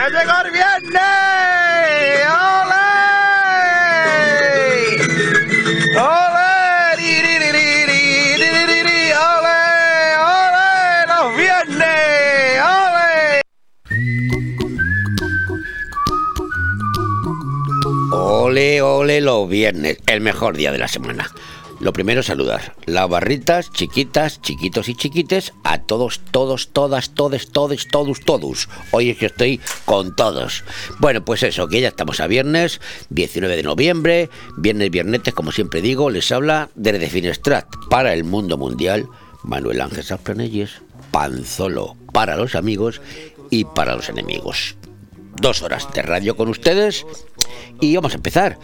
¡Ya llegó el viernes! ¡Ole! ¡Ole! ¡Ole! ¡Ole! ¡Los viernes! ¡Ole! ¡Ole, ole los viernes! El mejor día de la semana. Lo primero, saludar. Las barritas, chiquitas, chiquitos y chiquites, a todos, todos, todas, todes, todes, todos, todos. Hoy es que estoy con todos. Bueno, pues eso, que ya estamos a viernes, 19 de noviembre, viernes, viernetes, como siempre digo, les habla desde Finestrat para el mundo mundial, Manuel Ángel Safranelles, Panzolo para los amigos y para los enemigos. Dos horas de radio con ustedes y vamos a empezar.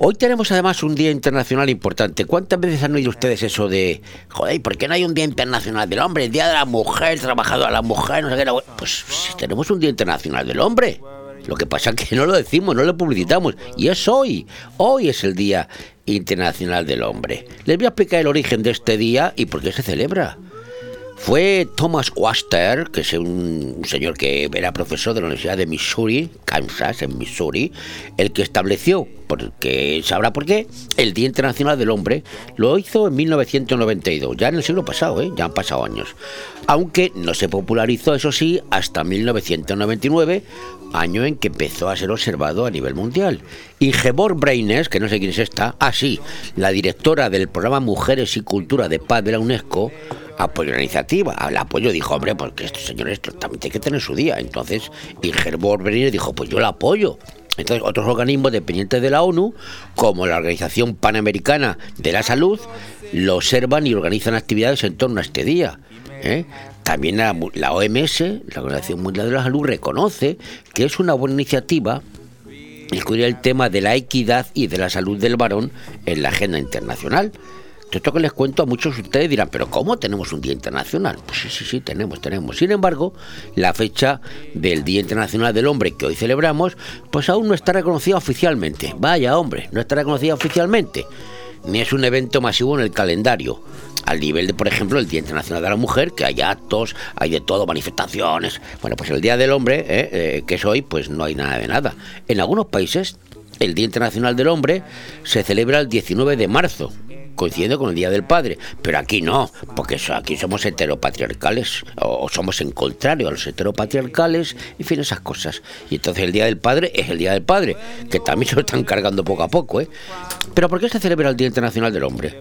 Hoy tenemos además un día internacional importante. ¿Cuántas veces han oído ustedes eso de, joder, ¿por qué no hay un día internacional del hombre? El día de la mujer, trabajador a la mujer, no sé qué. la- Pues tenemos un día internacional del hombre. Lo que pasa es que no lo decimos, no lo publicitamos. Y es hoy. Hoy es el Día Internacional del Hombre. Les voy a explicar el origen de este día y por qué se celebra. Fue Thomas Waster, que es un, señor que era profesor de la Universidad de Missouri, Kansas, en Missouri, el que estableció, porque sabrá por qué, el Día Internacional del Hombre. Lo hizo en 1992, ya en el siglo pasado, ¿eh? ya han pasado años. Aunque no se popularizó, eso sí, hasta 1999, año en que empezó a ser observado a nivel mundial. Ingeborg Breines, que no sé quién es esta, ah sí, la directora del programa Mujeres y Cultura de Paz de la UNESCO, apoyó la iniciativa. Al apoyo dijo, hombre, porque estos señores también tienen que tener su día. Entonces, Ingeborg Breiner dijo, pues yo la apoyo. Entonces, otros organismos dependientes de la ONU, como la Organización Panamericana de la Salud, lo observan y organizan actividades en torno a este día. ¿eh? También la, la OMS, la Organización Mundial de la Salud, reconoce que es una buena iniciativa incluir el tema de la equidad y de la salud del varón en la agenda internacional. Esto que les cuento a muchos de ustedes dirán, pero ¿cómo tenemos un Día Internacional? Pues sí, sí, sí, tenemos, tenemos. Sin embargo, la fecha del Día Internacional del Hombre que hoy celebramos, pues aún no está reconocida oficialmente. Vaya, hombre, no está reconocida oficialmente. Ni es un evento masivo en el calendario. Al nivel de, por ejemplo, el Día Internacional de la Mujer, que hay actos, hay de todo, manifestaciones. Bueno, pues el Día del Hombre, eh, eh, que es hoy, pues no hay nada de nada. En algunos países, el Día Internacional del Hombre se celebra el 19 de marzo, coincidiendo con el Día del Padre. Pero aquí no, porque aquí somos heteropatriarcales, o, o somos en contrario a los heteropatriarcales, en fin, esas cosas. Y entonces el Día del Padre es el Día del Padre, que también se lo están cargando poco a poco, ¿eh? Pero ¿por qué se celebra el Día Internacional del Hombre?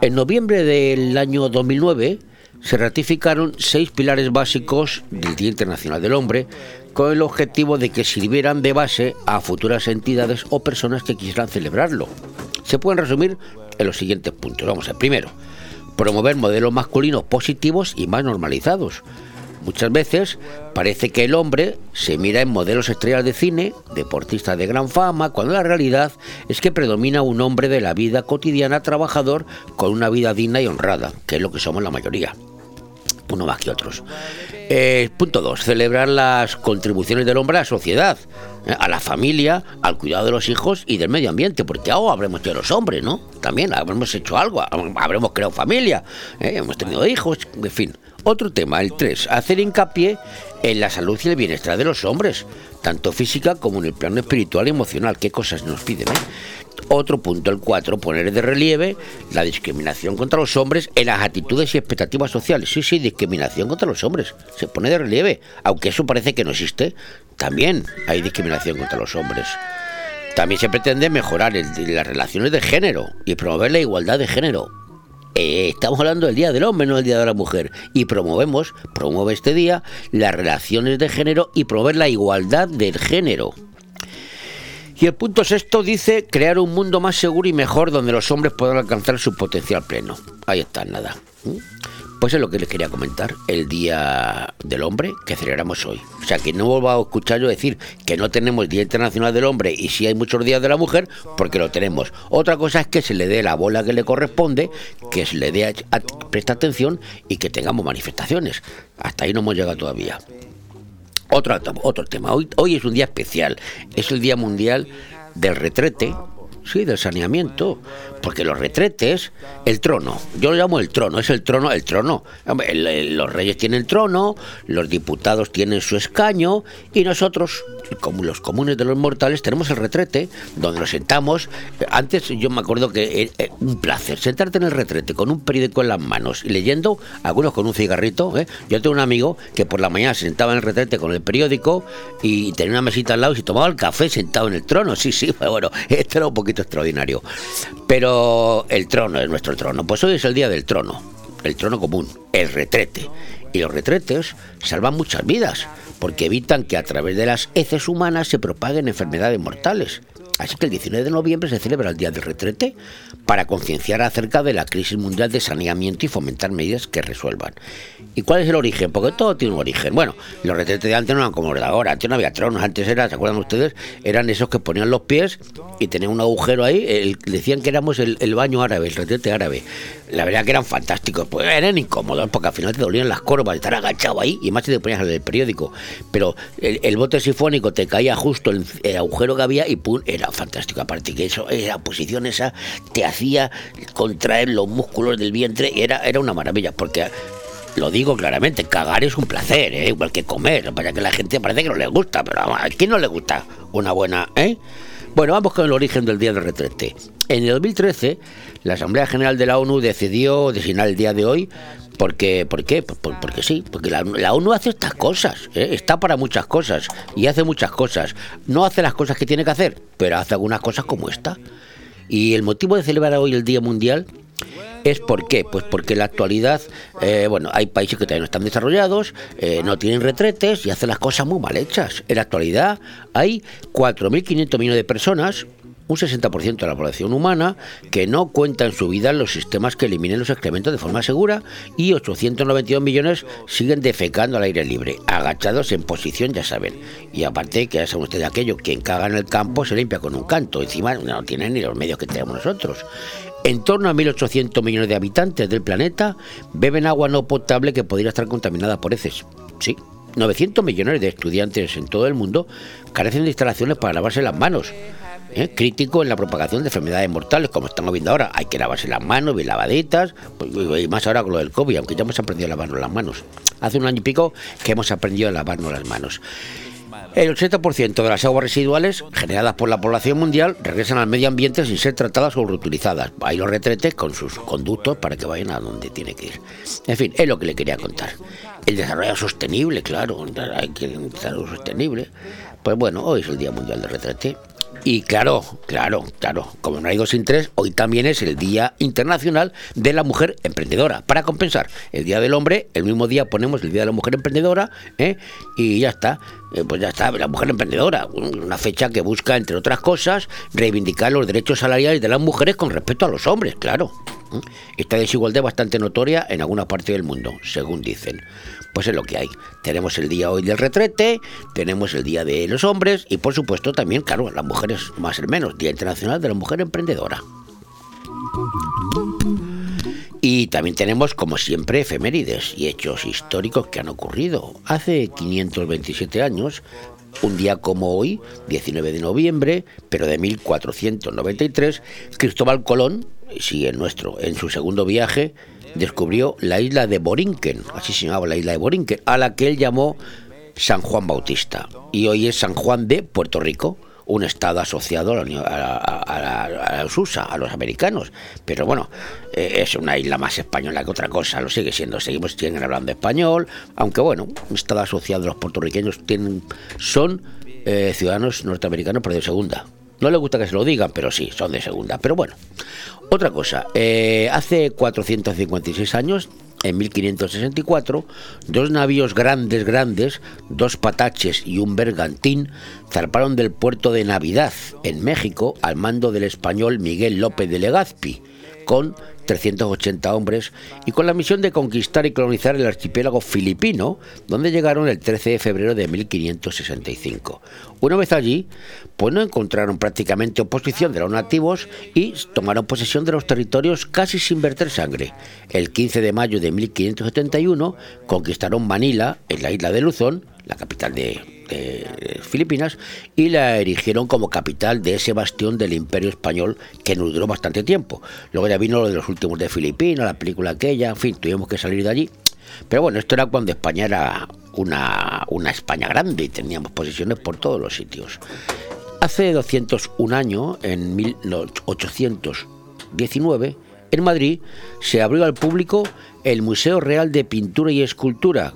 En noviembre del año 2009 se ratificaron seis pilares básicos del Día Internacional del Hombre con el objetivo de que sirvieran de base a futuras entidades o personas que quisieran celebrarlo. Se pueden resumir en los siguientes puntos. Vamos a. Primero, promover modelos masculinos positivos y más normalizados. Muchas veces parece que el hombre se mira en modelos estrellas de cine, deportistas de gran fama, cuando la realidad es que predomina un hombre de la vida cotidiana trabajador con una vida digna y honrada, que es lo que somos la mayoría uno más que otros. Eh, punto 2. Celebrar las contribuciones del hombre a la sociedad, eh, a la familia, al cuidado de los hijos y del medio ambiente, porque algo habremos hecho los hombres, ¿no? También habremos hecho algo, habremos creado familia, eh, hemos tenido hijos, en fin. Otro tema, el 3. Hacer hincapié en la salud y el bienestar de los hombres, tanto física como en el plano espiritual y emocional. ¿Qué cosas nos piden? eh? Otro punto, el 4, poner de relieve la discriminación contra los hombres en las actitudes y expectativas sociales. Sí, sí, discriminación contra los hombres. Se pone de relieve. Aunque eso parece que no existe, también hay discriminación contra los hombres. También se pretende mejorar las relaciones de género y promover la igualdad de género. Eh, estamos hablando del Día del Hombre, no del Día de la Mujer. Y promovemos, promueve este día, las relaciones de género y promover la igualdad del género. Y el punto sexto dice crear un mundo más seguro y mejor donde los hombres puedan alcanzar su potencial pleno. Ahí está, nada. ¿Mm? Pues es lo que les quería comentar, el Día del Hombre que celebramos hoy. O sea, que no vuelva a escuchar yo decir que no tenemos Día Internacional del Hombre y sí hay muchos días de la mujer, porque lo tenemos. Otra cosa es que se le dé la bola que le corresponde, que se le dé presta atención y que tengamos manifestaciones. Hasta ahí no hemos llegado todavía. Otro, otro tema. Hoy, hoy es un día especial. Es el Día Mundial del Retrete sí, del saneamiento. Porque los retretes, el trono, yo lo llamo el trono, es el trono, el trono. los reyes tienen trono, los diputados tienen su escaño y nosotros, como los comunes de los mortales, tenemos el retrete donde nos sentamos. Antes yo me acuerdo que eh, eh, un placer sentarte en el retrete con un periódico en las manos y leyendo, algunos con un cigarrito. ¿eh? Yo tengo un amigo que por la mañana se sentaba en el retrete con el periódico y tenía una mesita al lado y se tomaba el café sentado en el trono. Sí, sí, bueno, esto era un poquito extraordinario. Pero el trono es nuestro trono. Pues hoy es el día del trono, el trono común, el retrete. Y los retretes salvan muchas vidas, porque evitan que a través de las heces humanas se propaguen enfermedades mortales. Así que el 19 de noviembre se celebra el Día del Retrete para concienciar acerca de la crisis mundial de saneamiento y fomentar medidas que resuelvan. ¿Y cuál es el origen? Porque todo tiene un origen. Bueno, los retretes de antes no eran como los de ahora. Antes no había tronos. Antes era, ¿se acuerdan ustedes? Eran esos que ponían los pies y tenían un agujero ahí. decían que éramos el, baño árabe, el retrete árabe. La verdad que eran fantásticos. Pues eran incómodos porque al final te dolían las corvas, estar agachado ahí y más si te ponías en el periódico. Pero el, bote sifónico te caía justo el, el agujero que había y pum, era fantástico. Aparte que eso, la posición esa te hacía contraer los músculos del vientre. Era, era una maravilla porque lo digo claramente, cagar es un placer, ¿eh? igual que comer. Para que la gente parece que no le gusta, pero ¿a quién no le gusta una buena, eh? Bueno, vamos con el origen del día del retrete. En el 2013, la Asamblea General de la ONU decidió designar el día de hoy porque, ¿Por qué? porque sí, porque la, ONU hace estas cosas, ¿eh? está para muchas cosas y hace muchas cosas. No hace las cosas que tiene que hacer, pero hace algunas cosas como esta. Y el motivo de celebrar hoy el Día Mundial es por qué, pues porque en la actualidad, eh, bueno, hay países que todavía no están desarrollados, eh, no tienen retretes y hacen las cosas muy mal hechas. En la actualidad hay 4.500 millones de personas un 60% de la población humana que no cuenta en su vida los sistemas que eliminen los excrementos de forma segura y 892 millones siguen defecando al aire libre, agachados en posición, ya saben. Y aparte, que ya saben ustedes aquello, quien caga en el campo se limpia con un canto, encima no tienen ni los medios que tenemos nosotros. En torno a 1.800 millones de habitantes del planeta beben agua no potable que podría estar contaminada por heces. Sí, 900 millones de estudiantes en todo el mundo carecen de instalaciones para lavarse las manos. ¿eh? Crítico en la propagación de enfermedades mortales, como estamos viendo ahora. Hay que lavarse las manos, bien lavaditas, pues, y más ahora con lo del COVID, aunque ya hemos aprendido a lavarnos las manos. Hace un año y pico que hemos aprendido a lavarnos las manos. El 80% de las aguas residuales generadas por la población mundial regresan al medio ambiente sin ser tratadas o reutilizadas. Hay los retretes con sus conductos para que vayan a donde tiene que ir. En fin, es lo que le quería contar. El desarrollo sostenible, claro, hay que desarrollo sostenible. Pues bueno, hoy es el Día Mundial del Retrete. Y claro, claro, claro, como no hay dos sin tres, hoy también es el Día Internacional de la Mujer Emprendedora. Para compensar el Día del Hombre, el mismo día ponemos el Día de la Mujer Emprendedora ¿eh? y ya está. Eh, pues ya está, la mujer emprendedora, una fecha que busca, entre otras cosas, reivindicar los derechos salariales de las mujeres con respecto a los hombres, claro. ¿eh? Esta desigualdad es bastante notoria en alguna parte del mundo, según dicen pues es lo que hay. Tenemos el día hoy del retrete, tenemos el día de los hombres y por supuesto también, claro, las mujeres más o menos, Día Internacional de la Mujer Emprendedora. Y también tenemos, como siempre, efemérides y hechos históricos que han ocurrido. Hace 527 años, un día como hoy, 19 de noviembre, pero de 1493, Cristóbal Colón, sí, el nuestro, en su segundo viaje, descubrió la isla de Borinquen, así se llamaba la isla de Borinquen, a la que él llamó San Juan Bautista. Y hoy es San Juan de Puerto Rico, un estado asociado a, a, los USA, a los americanos. Pero bueno, eh, es una isla más española que otra cosa, lo sigue siendo. Seguimos siguen hablando español, aunque bueno, un estado asociado a los puertorriqueños tienen, son eh, ciudadanos norteamericanos, pero de segunda. No le gusta que se lo digan, pero sí, son de segunda. Pero bueno, otra cosa, eh, hace 456 años, en 1564, dos navíos grandes, grandes, dos pataches y un bergantín, zarparon del puerto de Navidad, en México, al mando del español Miguel López de Legazpi, con 380 hombres y con la misión de conquistar y colonizar el archipiélago filipino, donde llegaron el 13 de febrero de 1565. Una vez allí, pues no encontraron prácticamente oposición de los nativos y tomaron posesión de los territorios casi sin verter sangre. El 15 de mayo de 1571 conquistaron Manila, en la isla de Luzón, la capital de, de Filipinas y la erigieron como capital de ese bastión del imperio español que nos duró bastante tiempo. Luego ya vino lo de los últimos de Filipinas, la película aquella, en fin, tuvimos que salir de allí. Pero bueno, esto era cuando España era una, una España grande y teníamos posesiones por todos los sitios. Hace 201 años, en 1819, en Madrid se abrió al público el Museo Real de Pintura y Escultura,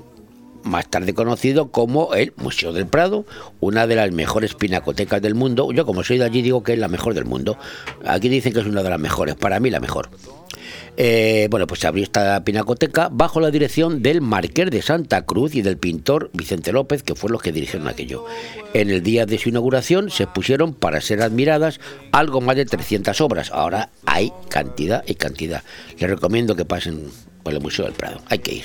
más tarde conocido como el Museo del Prado, una de las mejores pinacotecas del mundo. Yo como soy de allí digo que es la mejor del mundo. Aquí dicen que es una de las mejores, para mí la mejor. Eh, bueno, pues se abrió esta pinacoteca bajo la dirección del Marqués de Santa Cruz y del pintor Vicente López, que fue los que dirigieron aquello. En el día de su inauguración se pusieron para ser admiradas algo más de 300 obras. Ahora hay cantidad y cantidad. Les recomiendo que pasen por el Museo del Prado. Hay que ir.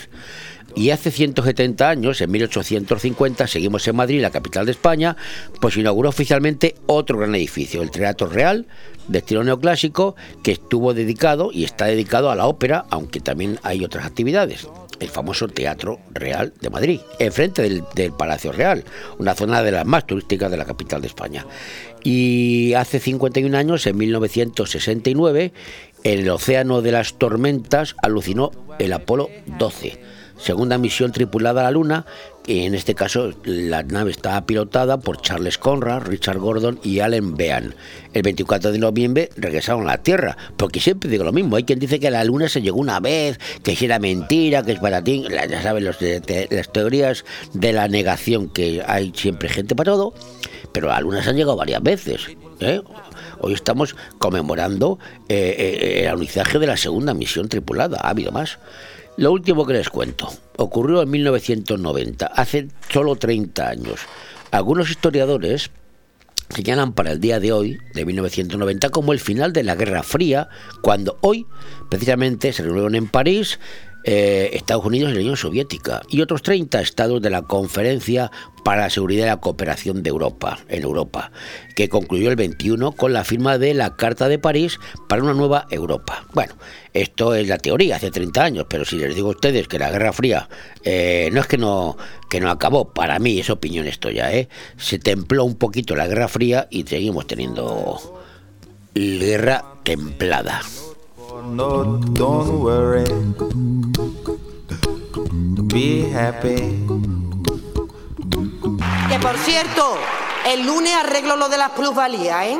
Y hace 170 años, en 1850, seguimos en Madrid, la capital de España, pues inauguró oficialmente otro gran edificio, el Teatro Real, de estilo neoclásico, que estuvo dedicado y está dedicado a la ópera, aunque también hay otras actividades. El famoso Teatro Real de Madrid, enfrente del, Palacio Real, una zona de las más turísticas de la capital de España. Y hace 51 años, en 1969, en el Océano de las Tormentas alucinó el Apolo 12 segunda misión tripulada a la Luna, en este caso la nave estaba pilotada por Charles Conrad, Richard Gordon y Allen Bean. El 24 de noviembre regresaron a la Tierra, porque siempre digo lo mismo, hay quien dice que la Luna se llegó una vez, que era mentira, que es para ti, ya saben las teorías de la negación, que hay siempre gente para todo, pero a la Luna se han llegado varias veces. ¿eh? Hoy estamos conmemorando eh, eh, el alunizaje de la segunda misión tripulada, ha habido más. Lo último que les cuento ocurrió en 1990, hace solo 30 años. Algunos historiadores señalan para el día de hoy, de 1990, como el final de la Guerra Fría, cuando hoy, precisamente, se reunieron en París eh, Estados Unidos y la Unión Soviética y otros 30 estados de la Conferencia para la Seguridad y la Cooperación de Europa, en Europa, que concluyó el 21 con la firma de la Carta de París para una nueva Europa. Bueno, esto es la teoría, hace 30 años, pero si les digo a ustedes que la Guerra Fría eh, no es que no, que no acabó, para mí es opinión esto ya, ¿eh? se templó un poquito la Guerra Fría y seguimos teniendo guerra templada. No, don't worry. Be happy. Que por cierto, el lunes arreglo lo de las plusvalías, ¿eh?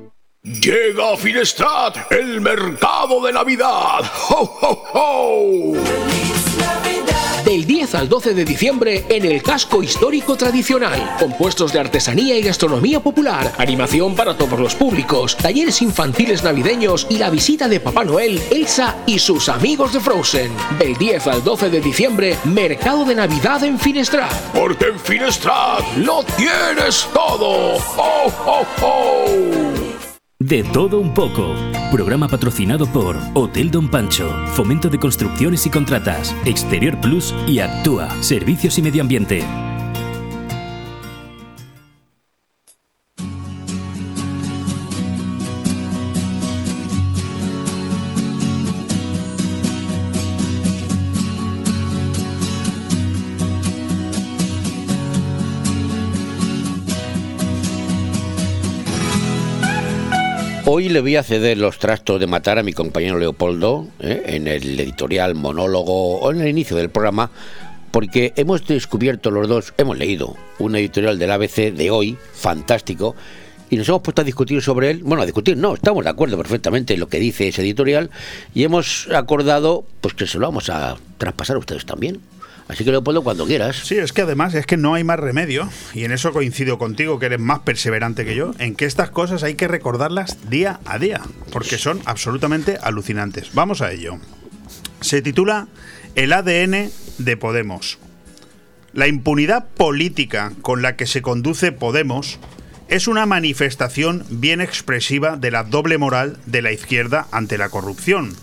Llega a Finestrat el mercado de Navidad. ¡Ho, ho, ho! Del 10 al 12 de diciembre en el casco histórico tradicional. Compuestos de artesanía y gastronomía popular, animación para todos los públicos, talleres infantiles navideños y la visita de Papá Noel, Elsa y sus amigos de Frozen. Del 10 al 12 de diciembre, mercado de Navidad en Finestrat. Porque en Finestrat lo tienes todo. ¡Ho, ho, ho! De todo un poco. Programa patrocinado por Hotel Don Pancho, Fomento de Construcciones y Contratas, Exterior Plus y Actúa, Servicios y Medio Ambiente. Hoy le voy a ceder los trastos de matar a mi compañero Leopoldo ¿eh? en el editorial, monólogo o en el inicio del programa, porque hemos descubierto los dos, hemos leído un editorial del ABC de hoy, fantástico, y nos hemos puesto a discutir sobre él. Bueno, a discutir no, estamos de acuerdo perfectamente en lo que dice ese editorial y hemos acordado pues que se lo vamos a traspasar a ustedes también. Así que Leopoldo, cuando quieras. Sí, es que además es que no hay más remedio, y en eso coincido contigo, que eres más perseverante que yo, en que estas cosas hay que recordarlas día a día, porque son absolutamente alucinantes. Vamos a ello. Se titula El ADN de Podemos. La impunidad política con la que se conduce Podemos es una manifestación bien expresiva de la doble moral de la izquierda ante la corrupción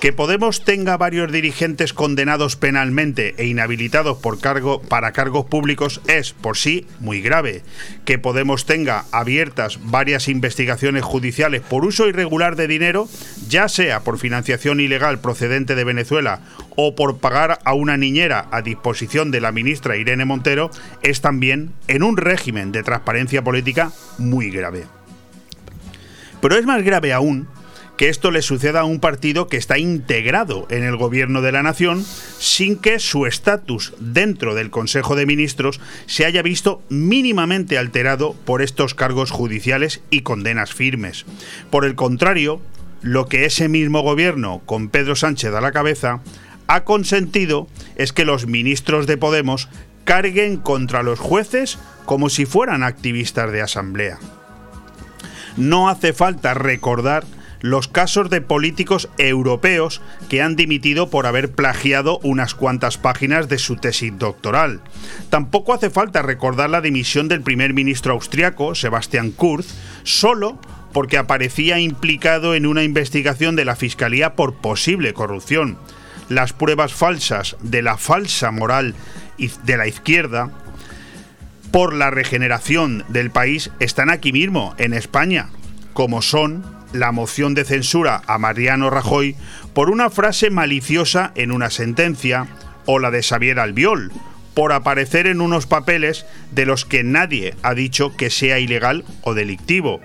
que Podemos tenga varios dirigentes condenados penalmente e inhabilitados por cargo, para cargos públicos es, por sí, muy grave. Que Podemos tenga abiertas varias investigaciones judiciales por uso irregular de dinero, ya sea por financiación ilegal procedente de Venezuela o por pagar a una niñera a disposición de la ministra Irene Montero, es también, en un régimen de transparencia política, muy grave. Pero es más grave aún que esto le suceda a un partido que está integrado en el gobierno de la nación sin que su estatus dentro del Consejo de Ministros se haya visto mínimamente alterado por estos cargos judiciales y condenas firmes. Por el contrario, lo que ese mismo gobierno, con Pedro Sánchez a la cabeza, ha consentido es que los ministros de Podemos carguen contra los jueces como si fueran activistas de asamblea. No hace falta recordar los casos de políticos europeos que han dimitido por haber plagiado unas cuantas páginas de su tesis doctoral. Tampoco hace falta recordar la dimisión del primer ministro austriaco, Sebastian Kurz, solo porque aparecía implicado en una investigación de la Fiscalía por posible corrupción. Las pruebas falsas de la falsa moral de la izquierda por la regeneración del país están aquí mismo, en España, como son la moción de censura a Mariano Rajoy por una frase maliciosa en una sentencia, o la de Xavier Albiol, por aparecer en unos papeles de los que nadie ha dicho que sea ilegal o delictivo,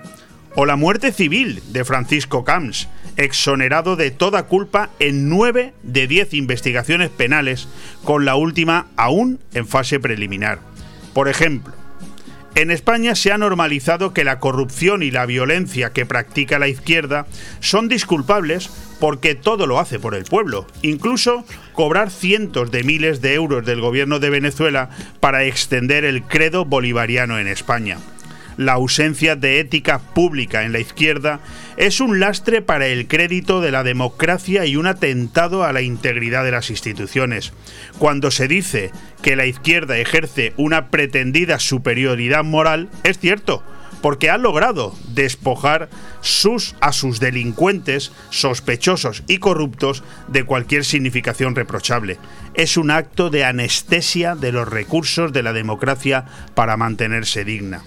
o la muerte civil de Francisco Camps, exonerado de toda culpa en nueve de diez investigaciones penales, con la última aún en fase preliminar. Por ejemplo, en España se ha normalizado que la corrupción y la violencia que practica la izquierda son disculpables porque todo lo hace por el pueblo. Incluso cobrar cientos de miles de euros del gobierno de Venezuela para extender el credo bolivariano en España la ausencia de ética pública en la izquierda es un lastre para el crédito de la democracia y un atentado a la integridad de las instituciones. Cuando se dice que la izquierda ejerce una pretendida superioridad moral, es cierto, porque ha logrado despojar sus, a sus delincuentes, sospechosos y corruptos de cualquier significación reprochable. Es un acto de anestesia de los recursos de la democracia para mantenerse digna.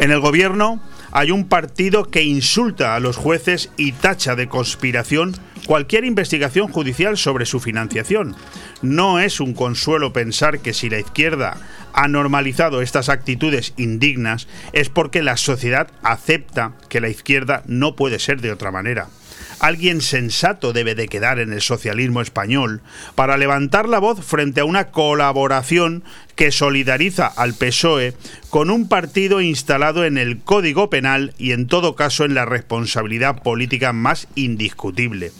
En el gobierno hay un partido que insulta a los jueces y tacha de conspiración cualquier investigación judicial sobre su financiación. No es un consuelo pensar que si la izquierda ha normalizado estas actitudes indignas es porque la sociedad acepta que la izquierda no puede ser de otra manera alguien sensato debe de quedar en el socialismo español para levantar la voz frente a una colaboración que solidariza al PSOE con un partido instalado en el Código Penal y en todo caso en la responsabilidad política más indiscutible.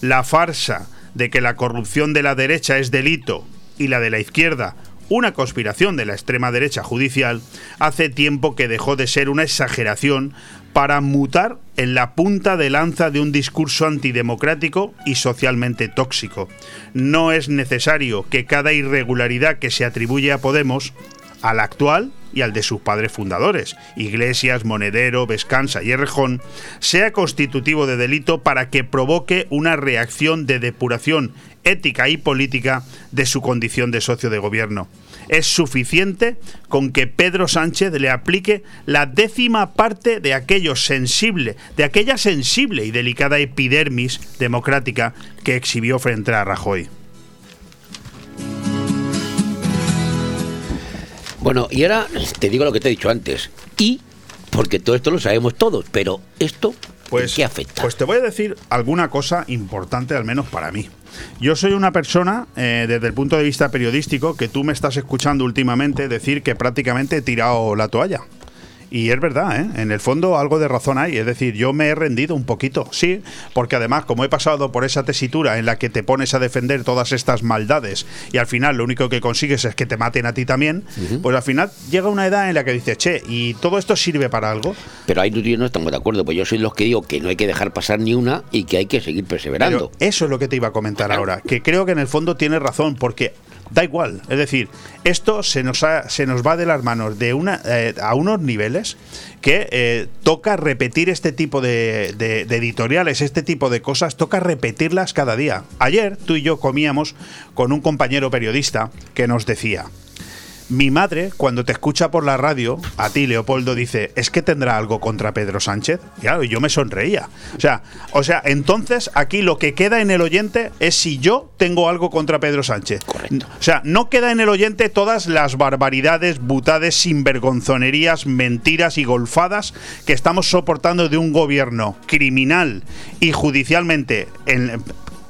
La farsa de que la corrupción de la derecha es delito y la de la izquierda una conspiración de la extrema derecha judicial, hace tiempo que dejó de ser una exageración para mutar en la punta de lanza de un discurso antidemocrático y socialmente tóxico. No es necesario que cada irregularidad que se atribuye a Podemos, al actual y al de sus padres fundadores, Iglesias, Monedero, Vescansa y Errejón, sea constitutivo de delito para que provoque una reacción de depuración ética y política de su condición de socio de gobierno. Es suficiente con que Pedro Sánchez le aplique la décima parte de aquello sensible, de aquella sensible y delicada epidermis democrática que exhibió frente a Rajoy. Bueno, y ahora te digo lo que te he dicho antes. Y porque todo esto lo sabemos todos, pero esto, Pues, ¿qué afecta? Pues te voy a decir alguna cosa importante, al menos para mí. Yo soy una persona, eh, desde el punto de vista periodístico, que tú me estás escuchando últimamente decir que prácticamente he tirado la toalla. Y es verdad, ¿eh? en el fondo algo de razón hay. Es decir, yo me he rendido un poquito, sí, porque además, como he pasado por esa tesitura en la que te pones a defender todas estas maldades y al final lo único que consigues es que te maten a ti también, pues al final llega una edad en la que dices, che, ¿y todo esto sirve para algo? Pero ahí tú y yo no estamos de acuerdo, pues yo soy los que digo que no hay que dejar pasar ni una y que hay que seguir perseverando. Pero eso es lo que te iba a comentar ahora, que creo que en el fondo tienes razón, porque da igual, es decir, esto se nos, se nos va de las manos de una, eh, a unos niveles que eh, toca repetir este tipo de editoriales, este tipo de cosas, toca repetirlas cada día. Ayer tú y yo comíamos con un compañero periodista que nos decía, mi madre, cuando te escucha por la radio, a ti, Leopoldo, dice, ¿es que tendrá algo contra Pedro Sánchez? Y Claro, y yo me sonreía. O sea, o sea, entonces aquí lo que queda en el oyente es si yo tengo algo contra Pedro Sánchez. Correcto. O sea, no queda en el oyente todas las barbaridades, butades, sinvergonzonerías, mentiras y golfadas que estamos soportando de un gobierno criminal y judicialmente en-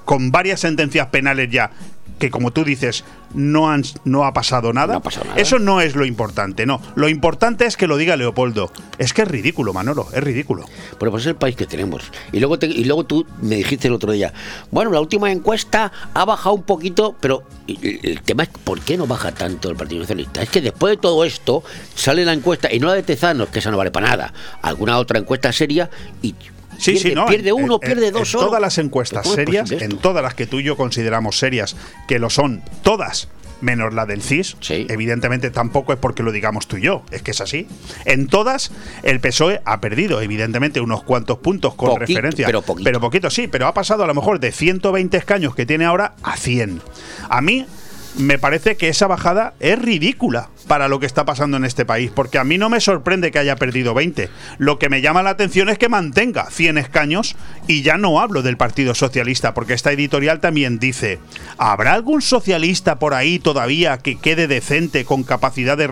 con varias sentencias penales ya que como tú dices no han no ha pasado nada. No ha pasado nada. Eso no es lo importante, no. Lo importante es que lo diga Leopoldo. Es que es ridículo, Manolo, es ridículo. Bueno, pues es el país que tenemos. Y luego, te- y luego tú me dijiste el otro día, bueno, la última encuesta ha bajado un poquito, pero el, el tema es ¿por qué no baja tanto el Partido Socialista? Es que después de todo esto sale la encuesta, y no la de Tezanos, que esa no vale para nada, alguna otra encuesta seria y Sí, pierde, sí, no. pierde en- uno, en- pierde en dos solo. todas las encuestas ¿Cómo es serias, en todas las que tú y yo consideramos serias, que lo son todas, menos la del CIS, Sí. evidentemente tampoco es porque lo digamos tú y yo, es que es así. En todas, el PSOE ha perdido, evidentemente, unos cuantos puntos con Poquito, referencia. pero poquito. Pero poquito, sí, pero ha pasado a lo mejor de 120 escaños que tiene ahora a 100. A mí me parece que esa bajada es ridícula para lo que está pasando en este país, porque a mí no me sorprende que haya perdido 20. Lo que me llama la atención es que mantenga 100 escaños y ya no hablo del Partido Socialista, porque esta editorial también dice, ¿habrá algún socialista por ahí todavía que quede decente con capacidad de,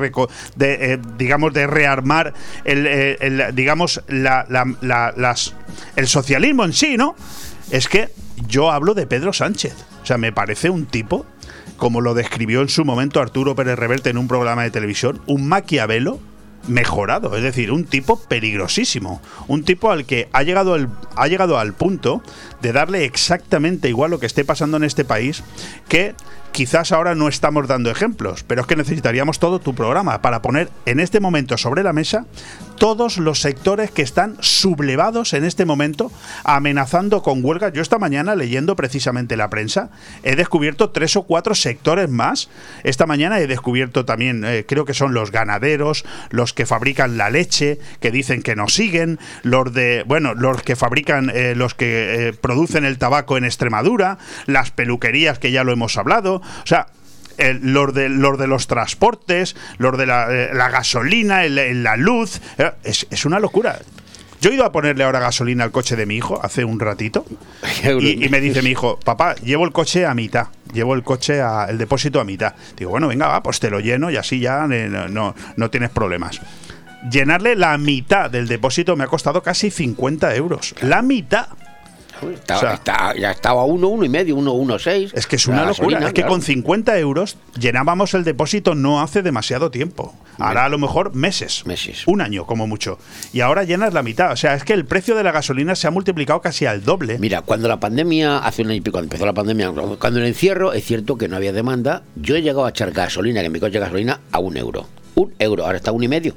de, eh, digamos, de rearmar el, eh, digamos, la- la- la- las, el socialismo en sí, ¿no? Es que yo hablo de Pedro Sánchez. O sea, me parece un tipo, como lo describió en su momento Arturo Pérez Reverte en un programa de televisión, un maquiavelo mejorado, es decir, un tipo peligrosísimo, un tipo al que ha llegado, el, ha llegado al punto de darle exactamente igual lo que esté pasando en este país, que quizás ahora no estamos dando ejemplos, pero es que necesitaríamos todo tu programa para poner en este momento sobre la mesa todos los sectores que están sublevados en este momento, amenazando con huelgas. Yo esta mañana, leyendo precisamente la prensa, he descubierto tres o cuatro sectores más. Esta mañana he descubierto también, eh, creo que son los ganaderos, los que fabrican la leche, que dicen que nos siguen, los de, bueno, los que fabrican, eh, los que eh, producen el tabaco en Extremadura, las peluquerías que ya lo hemos hablado. O sea, los, de, los de los transportes, los de la, eh, la gasolina, el- el- la luz. eh, Es, es una locura. Yo he ido a ponerle ahora gasolina al coche de mi hijo hace un ratito y, y me dice mi hijo, papá, llevo el coche a mitad, llevo el coche a, el depósito a mitad. Digo, bueno, venga, va, pues te lo lleno y así ya eh, no, no, no tienes problemas. Llenarle la mitad del depósito me ha costado casi 50 euros. La mitad. Está- o sea- está- ya estaba uno, uno y medio, uno, uno, seis. Es que es una locura. gasolina, es que claro. con 50 euros llenábamos el depósito no hace demasiado tiempo. Ahora a lo mejor meses. Meses. Un año como mucho. Y ahora llenas la mitad. O sea, es que el precio de la gasolina se ha multiplicado casi al doble. Mira, cuando la pandemia, hace un año y pico, cuando empezó la pandemia, cuando el encierro, es cierto que no había demanda, yo he llegado a echar gasolina, en mi coche de gasolina, a un euro. Un euro, ahora está a un y medio.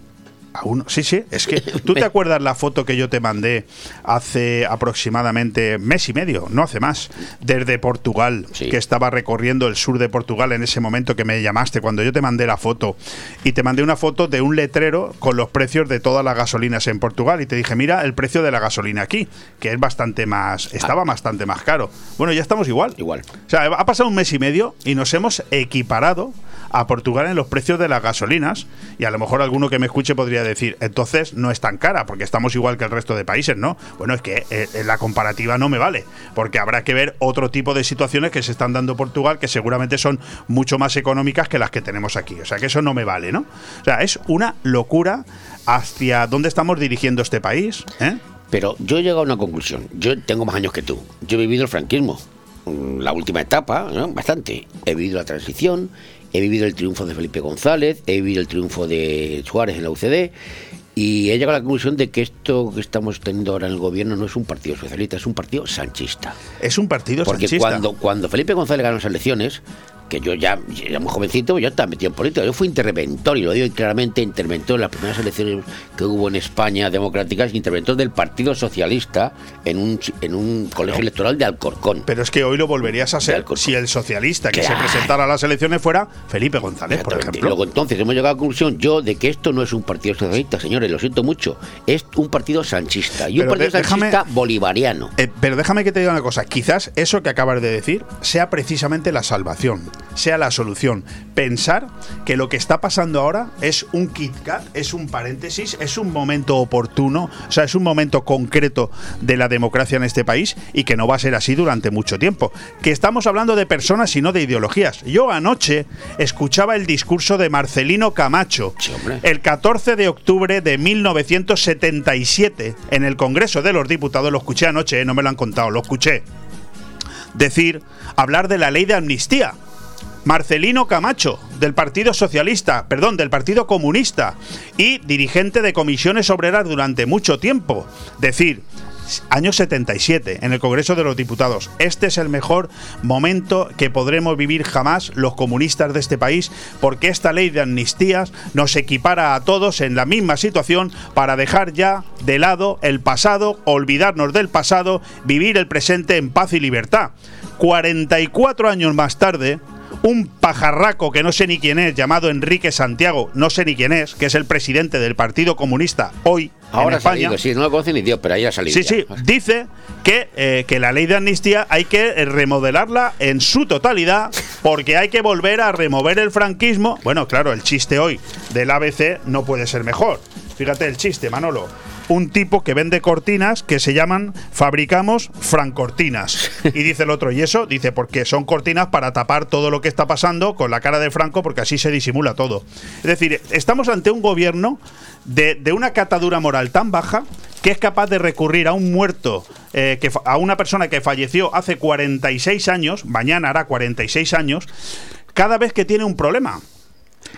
A uno. Sí, sí. Es que tú te acuerdas la foto que yo te mandé hace aproximadamente mes y medio, no hace más, desde Portugal, Sí. que estaba recorriendo el sur de Portugal en ese momento que me llamaste, cuando yo te mandé la foto. Y te mandé una foto de un letrero con los precios de todas las gasolinas en Portugal. Y te dije, mira el precio de la gasolina aquí, que es bastante más, estaba bastante más caro. Bueno, ya estamos igual. Igual. O sea, ha pasado un mes y medio y nos hemos equiparado a Portugal en los precios de las gasolinas. Y a lo mejor alguno que me escuche podría decir, entonces no es tan cara, porque estamos igual que el resto de países, ¿no? Bueno, es que eh, la comparativa no me vale, porque habrá que ver otro tipo de situaciones que se están dando Portugal que seguramente son mucho más económicas que las que tenemos aquí. O sea que eso no me vale, ¿no? O sea, es una locura hacia dónde estamos dirigiendo este país. ¿eh? Pero yo he llegado a una conclusión. Yo tengo más años que tú. Yo he vivido el franquismo, mm, la última etapa, ¿no? bastante. He vivido la transición, he vivido el triunfo de Felipe González, he vivido el triunfo de Suárez en la UCD. Y he llegado a la conclusión de que esto que estamos teniendo ahora en el gobierno no es un partido socialista, es un partido sanchista. Es un partido Porque sanchista. cuando, cuando Felipe González ganó las elecciones, que yo ya era muy jovencito, yo estaba metido en política. Yo fui interventor, y lo digo claramente, interventor en las primeras elecciones que hubo en España democráticas, interventor del Partido Socialista en un, en un colegio electoral de Alcorcón. Pero es que hoy lo volverías a ser si el socialista que Claro. se presentara a las elecciones fuera Felipe González, por ejemplo. Luego entonces hemos llegado a la conclusión yo de que esto no es un partido socialista, señores, lo siento mucho. Es un partido sanchista y un partido déjame- sanchista bolivariano. Eh, pero déjame que te diga una cosa, quizás eso que acabas de decir sea precisamente la salvación, sea la solución. Pensar que lo que está pasando ahora es un Kit Kat, es un paréntesis, es un momento oportuno, o sea, es un momento concreto de la democracia en este país y que no va a ser así durante mucho tiempo. Que estamos hablando de personas y no de ideologías. Yo anoche escuchaba el discurso de Marcelino Camacho, Sí, el 14 de octubre de 1977 en el Congreso de los Diputados, lo escuché anoche, eh, no me lo han contado, lo escuché, decir, hablar de la ley de amnistía. Marcelino Camacho, del Partido Socialista, perdón, del Partido Comunista y dirigente de comisiones obreras durante mucho tiempo, decir, año 77, en el Congreso de los Diputados, este es el mejor momento que podremos vivir jamás los comunistas de este país, porque esta ley de amnistías nos equipara a todos en la misma situación para dejar ya de lado el pasado, olvidarnos del pasado, vivir el presente en paz y libertad. 44 años más tarde, un pajarraco que no sé ni quién es, llamado Enrique Santiago, no sé ni quién es, que es el presidente del Partido Comunista hoy Ahora en ha España. salido, sí, no lo conoce ni Dios, pero ahí ha salido. Sí, ya. sí, dice que, eh, que la ley de amnistía hay que remodelarla en su totalidad porque hay que volver a remover el franquismo. Bueno, claro, el chiste hoy del ABC no puede ser mejor. Fíjate el chiste, Manolo. Un tipo que vende cortinas que se llaman fabricamos francortinas. Y dice el otro, ¿y eso? Dice, porque son cortinas para tapar todo lo que está pasando con la cara de Franco, porque así se disimula todo. Es decir, estamos ante un gobierno de, de una catadura moral tan baja que es capaz de recurrir a un muerto, eh, que a una persona que falleció hace 46 años, mañana hará 46 años, cada vez que tiene un problema.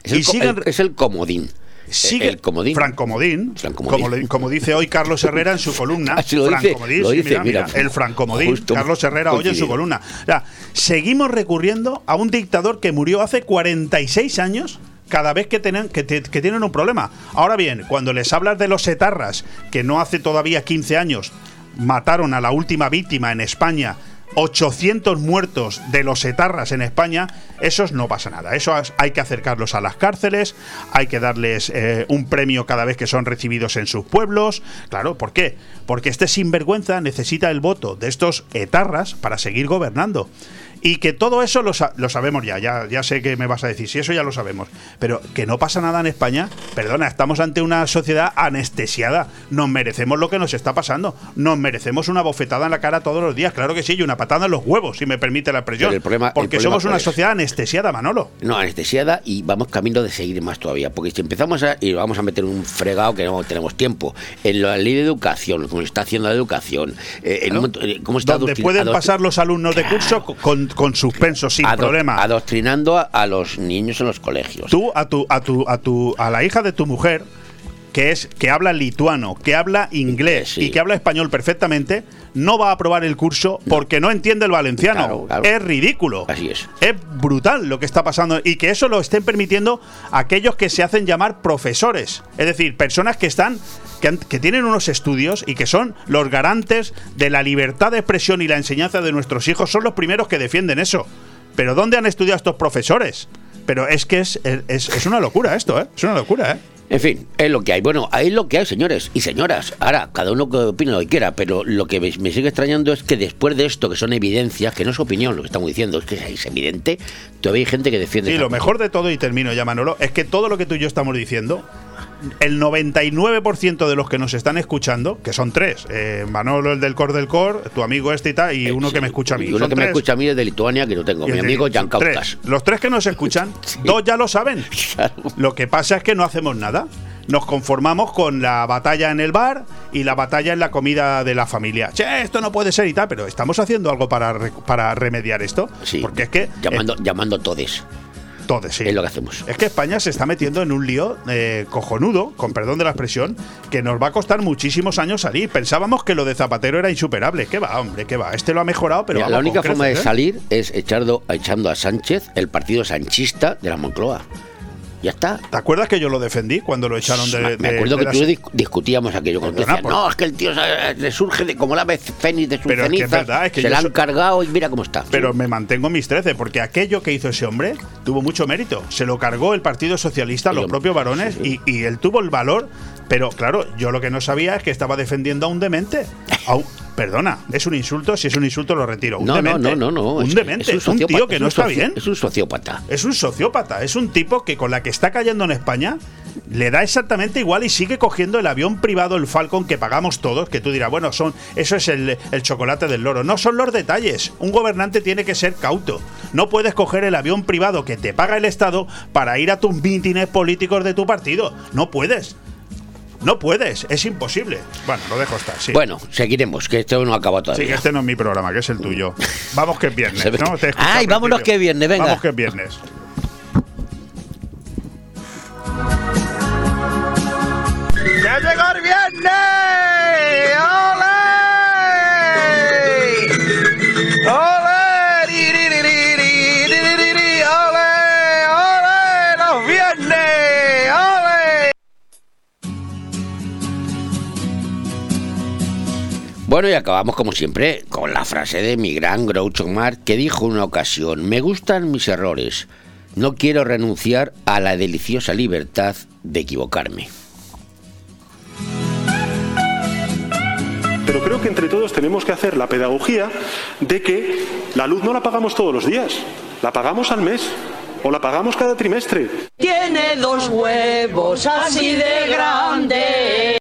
Es el, y co- siguen- el- es el comodín. Sigue el comodín. Fran Comodín, Fran Comodín. Como, le- como dice hoy Carlos Herrera en su columna. Así lo Fran dice, Comodín, lo sí, dice, mira, mira, mira, el Fran Comodín, Carlos Herrera hoy en su columna. O sea, seguimos recurriendo a un dictador que murió hace 46 años cada vez que tienen, que, te- que tienen un problema. Ahora bien, cuando les hablas de los etarras, que no hace todavía 15 años mataron a la última víctima en España, 800 muertos de los etarras en España, esos no pasa nada. Eso es- hay que acercarlos a las cárceles, hay que darles eh, un premio cada vez que son recibidos en sus pueblos. Claro, ¿por qué? Porque este sinvergüenza necesita el voto de estos etarras para seguir gobernando. Y que todo eso lo, sa- lo sabemos ya, ya, ya sé que me vas a decir, si eso ya lo sabemos, pero que no pasa nada en España, perdona, estamos ante una sociedad anestesiada, nos merecemos lo que nos está pasando, nos merecemos una bofetada en la cara todos los días, claro que sí, y una patada en los huevos, si me permite la expresión, el problema- porque somos una sociedad anestesiada, Manolo. No, anestesiada y vamos camino de seguir más todavía. Porque si empezamos a, y vamos a meter un fregado que no tenemos tiempo, en la ley de educación, como está haciendo la educación, eh, en un eh, cómo está Donde pueden pasar los alumnos de curso con, con suspenso, sin ado- problema. Adoctrinando a, a los niños en los colegios. Tú a tu, a tu, a tu, a la hija de tu mujer, que es, que habla lituano, que habla inglés Sí. y que habla español perfectamente, no va a aprobar el curso porque no entiende el valenciano. Claro, claro. Es ridículo. Así es. Es brutal lo que está pasando y que eso lo estén permitiendo aquellos que se hacen llamar profesores. Es decir, personas que están. Que, que tienen unos estudios y que son los garantes de la libertad de expresión y la enseñanza de nuestros hijos, son los primeros que defienden eso. Pero ¿dónde han estudiado estos profesores? Pero es que es, es, es una locura esto, ¿eh? Es una locura, ¿eh? En fin, es lo que hay. Bueno, ahí es lo que hay, señores y señoras. Ahora, cada uno que opine lo que quiera, pero lo que me, me sigue extrañando es que después de esto, que son evidencias, que no es opinión lo que estamos diciendo, es que es evidente, todavía hay gente que defiende. Sí, esta lo mejor de todo, y termino ya, Manolo, es que todo lo que tú y yo estamos diciendo, el 99% de los que nos están escuchando, que son tres, eh, Manolo, el del Cor del Cor, tu amigo este y tal, y uno que me escucha a mí. Y uno Son que me escucha a mí es de Lituania, que lo tengo, mi amigo Jan. Kautas. Los tres que nos escuchan, dos ya lo saben. Lo que pasa es que no hacemos nada. Nos conformamos con la batalla en el bar y la batalla en la comida de la familia. Che, esto no puede ser y tal, pero estamos haciendo algo para, re- para remediar esto. Sí. Porque es que. Llamando, llamando todes. Todo, sí. Es lo que hacemos. Es que España se está metiendo en un lío eh, cojonudo, con perdón de la expresión, que nos va a costar muchísimos años salir. Pensábamos que lo de Zapatero era insuperable. ¿Qué va, hombre? ¿Qué va? Este lo ha mejorado, pero Mira, vamos, la única forma de ¿eh? salir es echando, echando a Sánchez, el partido sanchista de la Moncloa. Ya está. ¿Te acuerdas que yo lo defendí cuando lo echaron de. Me- acuerdo de que tú discutíamos aquello decías, por- no, es que el tío se- resurge de como la vez fénix de sus Pero es que es verdad, es que se la han so- cargado y mira cómo está. Pero me mantengo en mis 13, porque aquello que hizo ese hombre tuvo mucho mérito. Se lo cargó el Partido Socialista, los propios varones, Sí, y, y él tuvo el valor. Pero claro, yo lo que no sabía es que estaba defendiendo a un demente. A un- perdona, es un insulto. Si es un insulto, lo retiro. Un no, no, demente. no, no, no. Un es- demente. es un, tío que no está bien. Es un sociópata. Es un sociópata, es un tipo que con la que está cayendo en España le da exactamente igual y sigue cogiendo el avión privado, el Falcon, que pagamos todos, que tú dirás, bueno, son eso es el, el chocolate del loro. No son los detalles. Un gobernante tiene que ser cauto. No puedes coger el avión privado que te paga el Estado para ir a tus mítines políticos de tu partido. No puedes. No puedes, es imposible. Bueno, lo dejo estar, sí. Bueno, seguiremos, que esto no acaba Sí, todavía. que este no es mi programa, que es el tuyo. Vamos que es viernes, ¿no? Te Ay, vámonos que es viernes, venga. Vamos que es viernes. ¡Ya llegó el viernes! ¡Ole! ¡Ole! Bueno, y acabamos como siempre con la frase de mi gran Groucho Marx que dijo en una ocasión, me gustan mis errores, no quiero renunciar a la deliciosa libertad de equivocarme. Pero creo que entre todos tenemos que hacer la pedagogía de que la luz no la pagamos todos los días, la pagamos al mes o la pagamos cada trimestre. Tiene dos huevos así de grandes.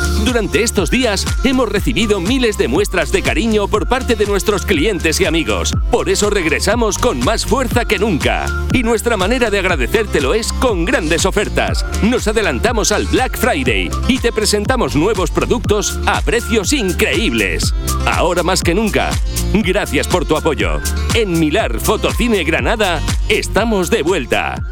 Durante estos días hemos recibido miles de muestras de cariño por parte de nuestros clientes y amigos. Por eso regresamos con más fuerza que nunca. Y nuestra manera de agradecértelo es con grandes ofertas. Nos adelantamos al Black Friday y te presentamos nuevos productos a precios increíbles. Ahora más que nunca. Gracias por tu apoyo. En Milar Fotocine Granada estamos de vuelta.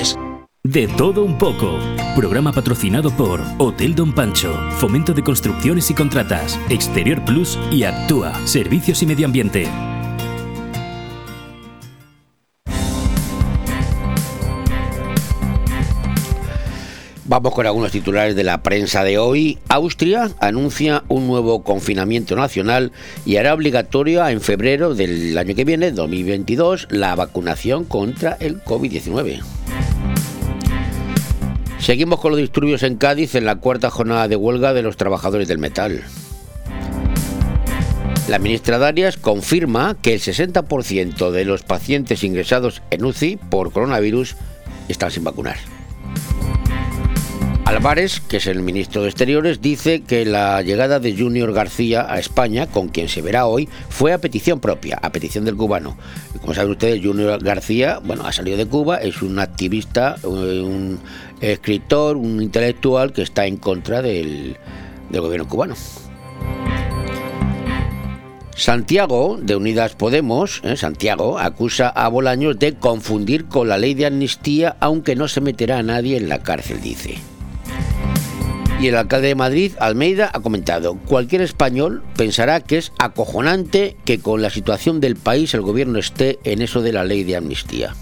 De todo un poco. Programa patrocinado por Hotel Don Pancho, Fomento de Construcciones y Contratas, Exterior Plus y Actúa, Servicios y Medio Ambiente. Vamos con algunos titulares de la prensa de hoy. Austria anuncia un nuevo confinamiento nacional y hará obligatoria en febrero del año que viene, 2022, la vacunación contra el COVID-19. Seguimos con los disturbios en Cádiz en la cuarta jornada de huelga de los trabajadores del metal. La ministra Darias confirma que el 60% de los pacientes ingresados en UCI por coronavirus están sin vacunar. Álvarez, que es el ministro de Exteriores, dice que la llegada de Junior García a España, con quien se verá hoy, fue a petición propia, a petición del cubano. Como saben ustedes, Junior García, bueno, ha salido de Cuba, es un activista, eh, un escritor, un intelectual que está en contra del, gobierno cubano. Santiago, de Unidas Podemos, eh, Santiago, acusa a Bolaños de confundir con la ley de amnistía, aunque no se meterá a nadie en la cárcel, dice. Y el alcalde de Madrid, Almeida, ha comentado, cualquier español pensará que es acojonante que con la situación del país el gobierno esté en eso de la ley de amnistía.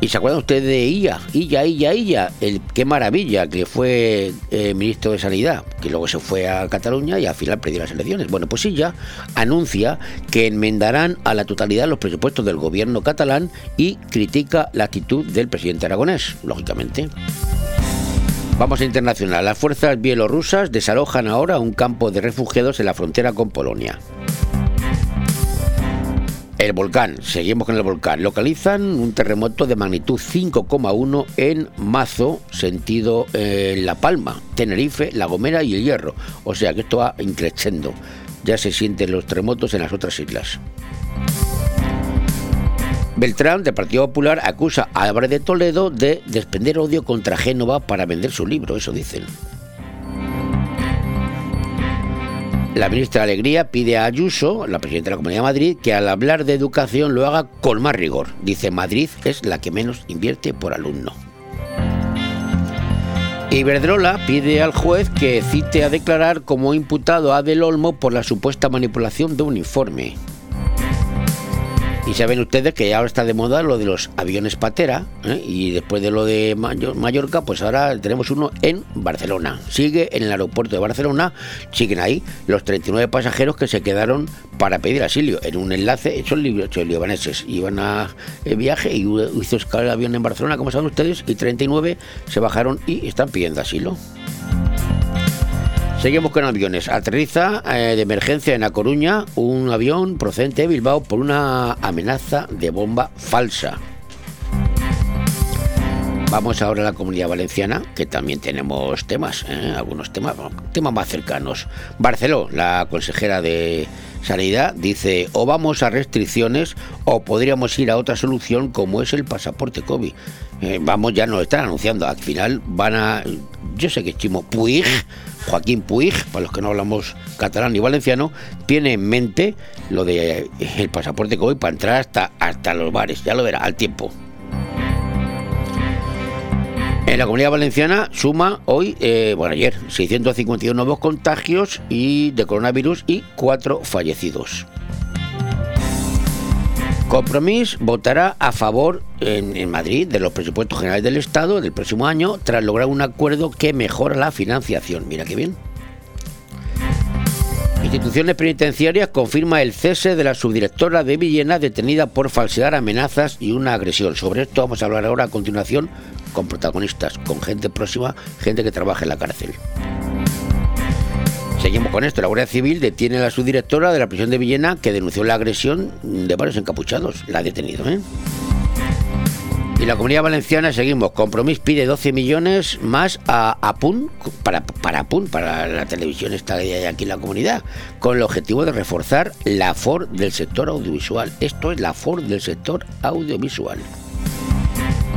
¿Y se acuerdan ustedes de Illa? Illa, Illa, Illa. El, qué maravilla que fue eh, ministro de Sanidad, que luego se fue a Cataluña y al final perdió las elecciones. Bueno, pues Illa anuncia que enmendarán a la totalidad los presupuestos del gobierno catalán y critica la actitud del presidente aragonés, lógicamente. Vamos a internacional. Las fuerzas bielorrusas desalojan ahora un campo de refugiados en la frontera con Polonia. El volcán, seguimos con el volcán. Localizan un terremoto de magnitud 5,1 en Mazo, sentido en eh, La Palma, Tenerife, La Gomera y El Hierro. O sea que esto va increciendo. Ya se sienten los terremotos en las otras islas. Beltrán, del Partido Popular, acusa a Álvarez de Toledo de despender odio contra Génova para vender su libro, eso dicen. La ministra de Alegría pide a Ayuso, la presidenta de la Comunidad de Madrid, que al hablar de educación lo haga con más rigor. Dice, Madrid es la que menos invierte por alumno. Iberdrola pide al juez que cite a declarar como imputado a Del Olmo por la supuesta manipulación de un informe. Y saben ustedes que ahora está de moda lo de los aviones patera, ¿eh? y después de lo de Mallorca, pues ahora tenemos uno en Barcelona. Sigue en el aeropuerto de Barcelona, siguen ahí los 39 pasajeros que se quedaron para pedir asilo. En un enlace, son libaneses, iban a eh, viaje y hizo escalar el avión en Barcelona, como saben ustedes, y 39 se bajaron y están pidiendo asilo. Seguimos con aviones. Aterriza eh, de emergencia en A Coruña un avión procedente de Bilbao por una amenaza de bomba falsa. Vamos ahora a la comunidad valenciana, que también tenemos temas, ¿eh? algunos temas, temas más cercanos. Barceló, la consejera de Sanidad, dice, o vamos a restricciones o podríamos ir a otra solución como es el pasaporte COVID. Eh, vamos, ya nos están anunciando, al final van a, yo sé que Chimo Puig Joaquín Puig, para los que no hablamos catalán ni valenciano, tiene en mente lo de eh, pasaporte COVID para entrar hasta, hasta los bares. Ya lo verá, al tiempo. En la comunidad valenciana suma hoy, eh, bueno, ayer, 651 nuevos contagios y de coronavirus y cuatro fallecidos. Compromís votará a favor en, Madrid de los presupuestos generales del Estado del próximo año tras lograr un acuerdo que mejora la financiación. Mira qué bien. Instituciones penitenciarias confirma el cese de la subdirectora de Villena detenida por falsear amenazas y una agresión. Sobre esto vamos a hablar ahora a continuación con protagonistas, con gente próxima, gente que trabaja en la cárcel. Seguimos con esto. La Guardia Civil detiene a la subdirectora de la prisión de Villena que denunció la agresión de varios encapuchados. La ha detenido, ¿eh? Y la comunidad valenciana seguimos. Compromís pide 12 millones más a APUN, para, APUN, para la televisión está aquí en la comunidad, con el objetivo de reforzar la FOR del sector audiovisual. Esto es la FOR del sector audiovisual.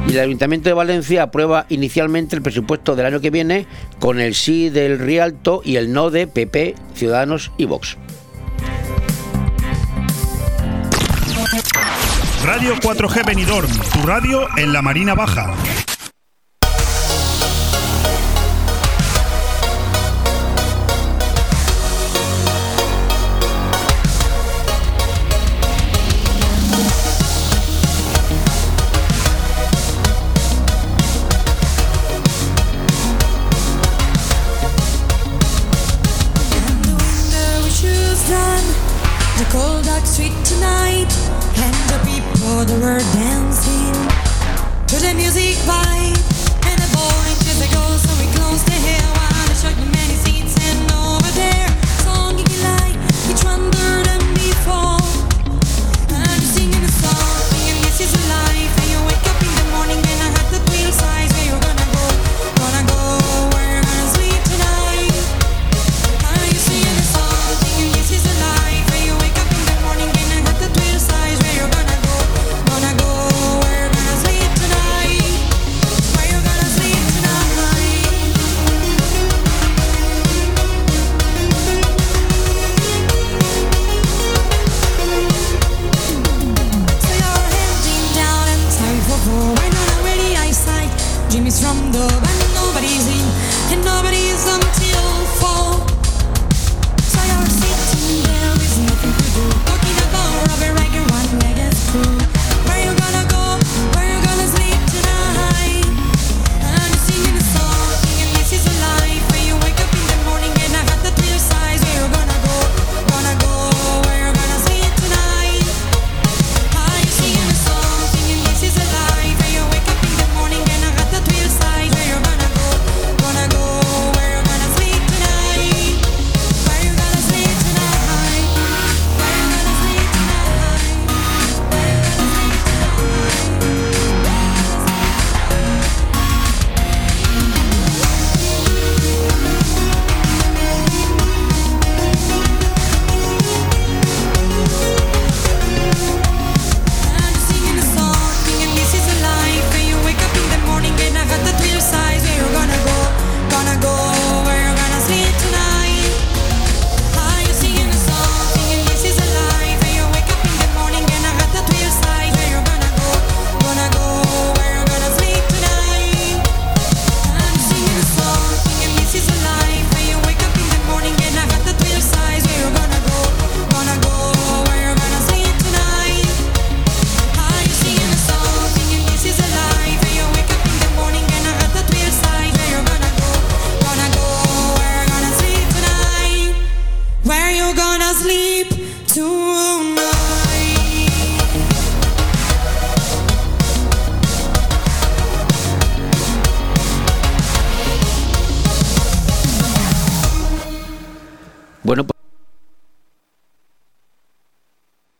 Y el Ayuntamiento de Valencia aprueba inicialmente el presupuesto del año que viene con el sí del Rialto y el no de PP, Ciudadanos y Vox. Radio 4G Benidorm, tu radio en la Marina Baja. were dancing to the music by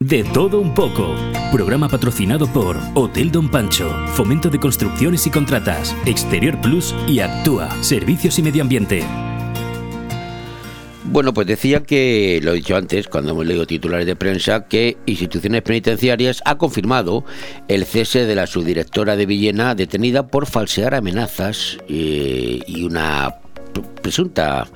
De todo un poco. Programa patrocinado por Hotel Don Pancho, Fomento de Construcciones y Contratas, Exterior Plus y Actúa, Servicios y Medio Ambiente. Bueno, pues decía que, lo he dicho antes, cuando hemos leído titulares de prensa, que Instituciones Penitenciarias ha confirmado el cese de la subdirectora de Villena detenida por falsear amenazas eh, y una pr- presunta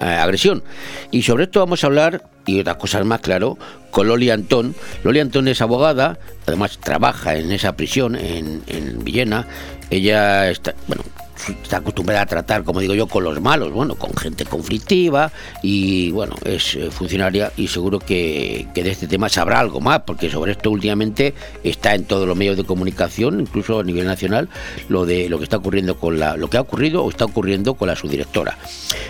eh, agresión. Y sobre esto vamos a hablar, y otras cosas más, claro, con Loli Antón. Loli Antón es abogada, además trabaja en esa prisión en, en Villena. Ella está, bueno, está acostumbrada a tratar, como digo yo, con los malos, bueno, con gente conflictiva y bueno, es eh, funcionaria y seguro que, que de este tema sabrá algo más, porque sobre esto últimamente está en todos los medios de comunicación, incluso a nivel nacional, lo de lo que está ocurriendo con la, lo que ha ocurrido o está ocurriendo con la subdirectora.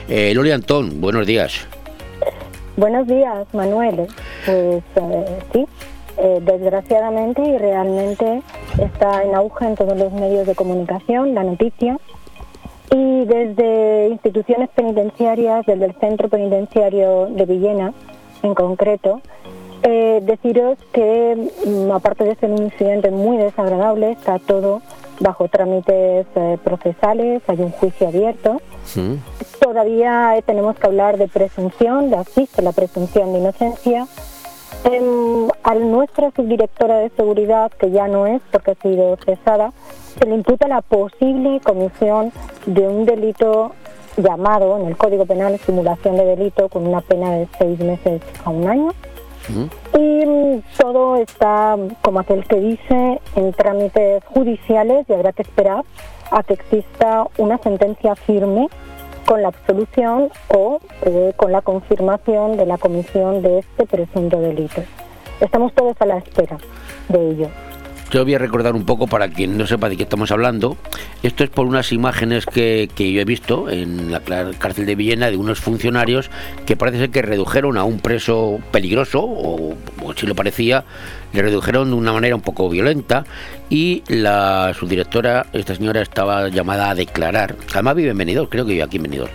Eh, Loli Antón, buenos días. Buenos días, Manuel. Pues eh, sí, eh, desgraciadamente y realmente está en auge en todos los medios de comunicación la noticia. Y desde instituciones penitenciarias, desde el Centro Penitenciario de Villena en concreto, eh, deciros que mm, aparte de ser un incidente muy desagradable, está todo bajo trámites eh, procesales, hay un juicio abierto. Todavía tenemos que hablar de presunción, de existe la presunción de inocencia. Em, a nuestra subdirectora de seguridad, que ya no es porque ha sido cesada, se le imputa la posible comisión de un delito llamado en el Código Penal simulación de delito con una pena de seis meses a un año. Y mm, todo está, como aquel que dice, en trámites judiciales y habrá que esperar a que exista una sentencia firme con la absolución o eh, con la confirmación de la comisión de este presunto delito. Estamos todos a la espera de ello. Yo voy a recordar un poco para quien no sepa de qué estamos hablando. Esto es por unas imágenes que, que yo he visto en la cárcel de Villena de unos funcionarios que parece ser que redujeron a un preso peligroso, o, o si lo parecía, le redujeron de una manera un poco violenta y la subdirectora, esta señora, estaba llamada a declarar. Además vive en Benidorm, creo que vive aquí en Benidorm.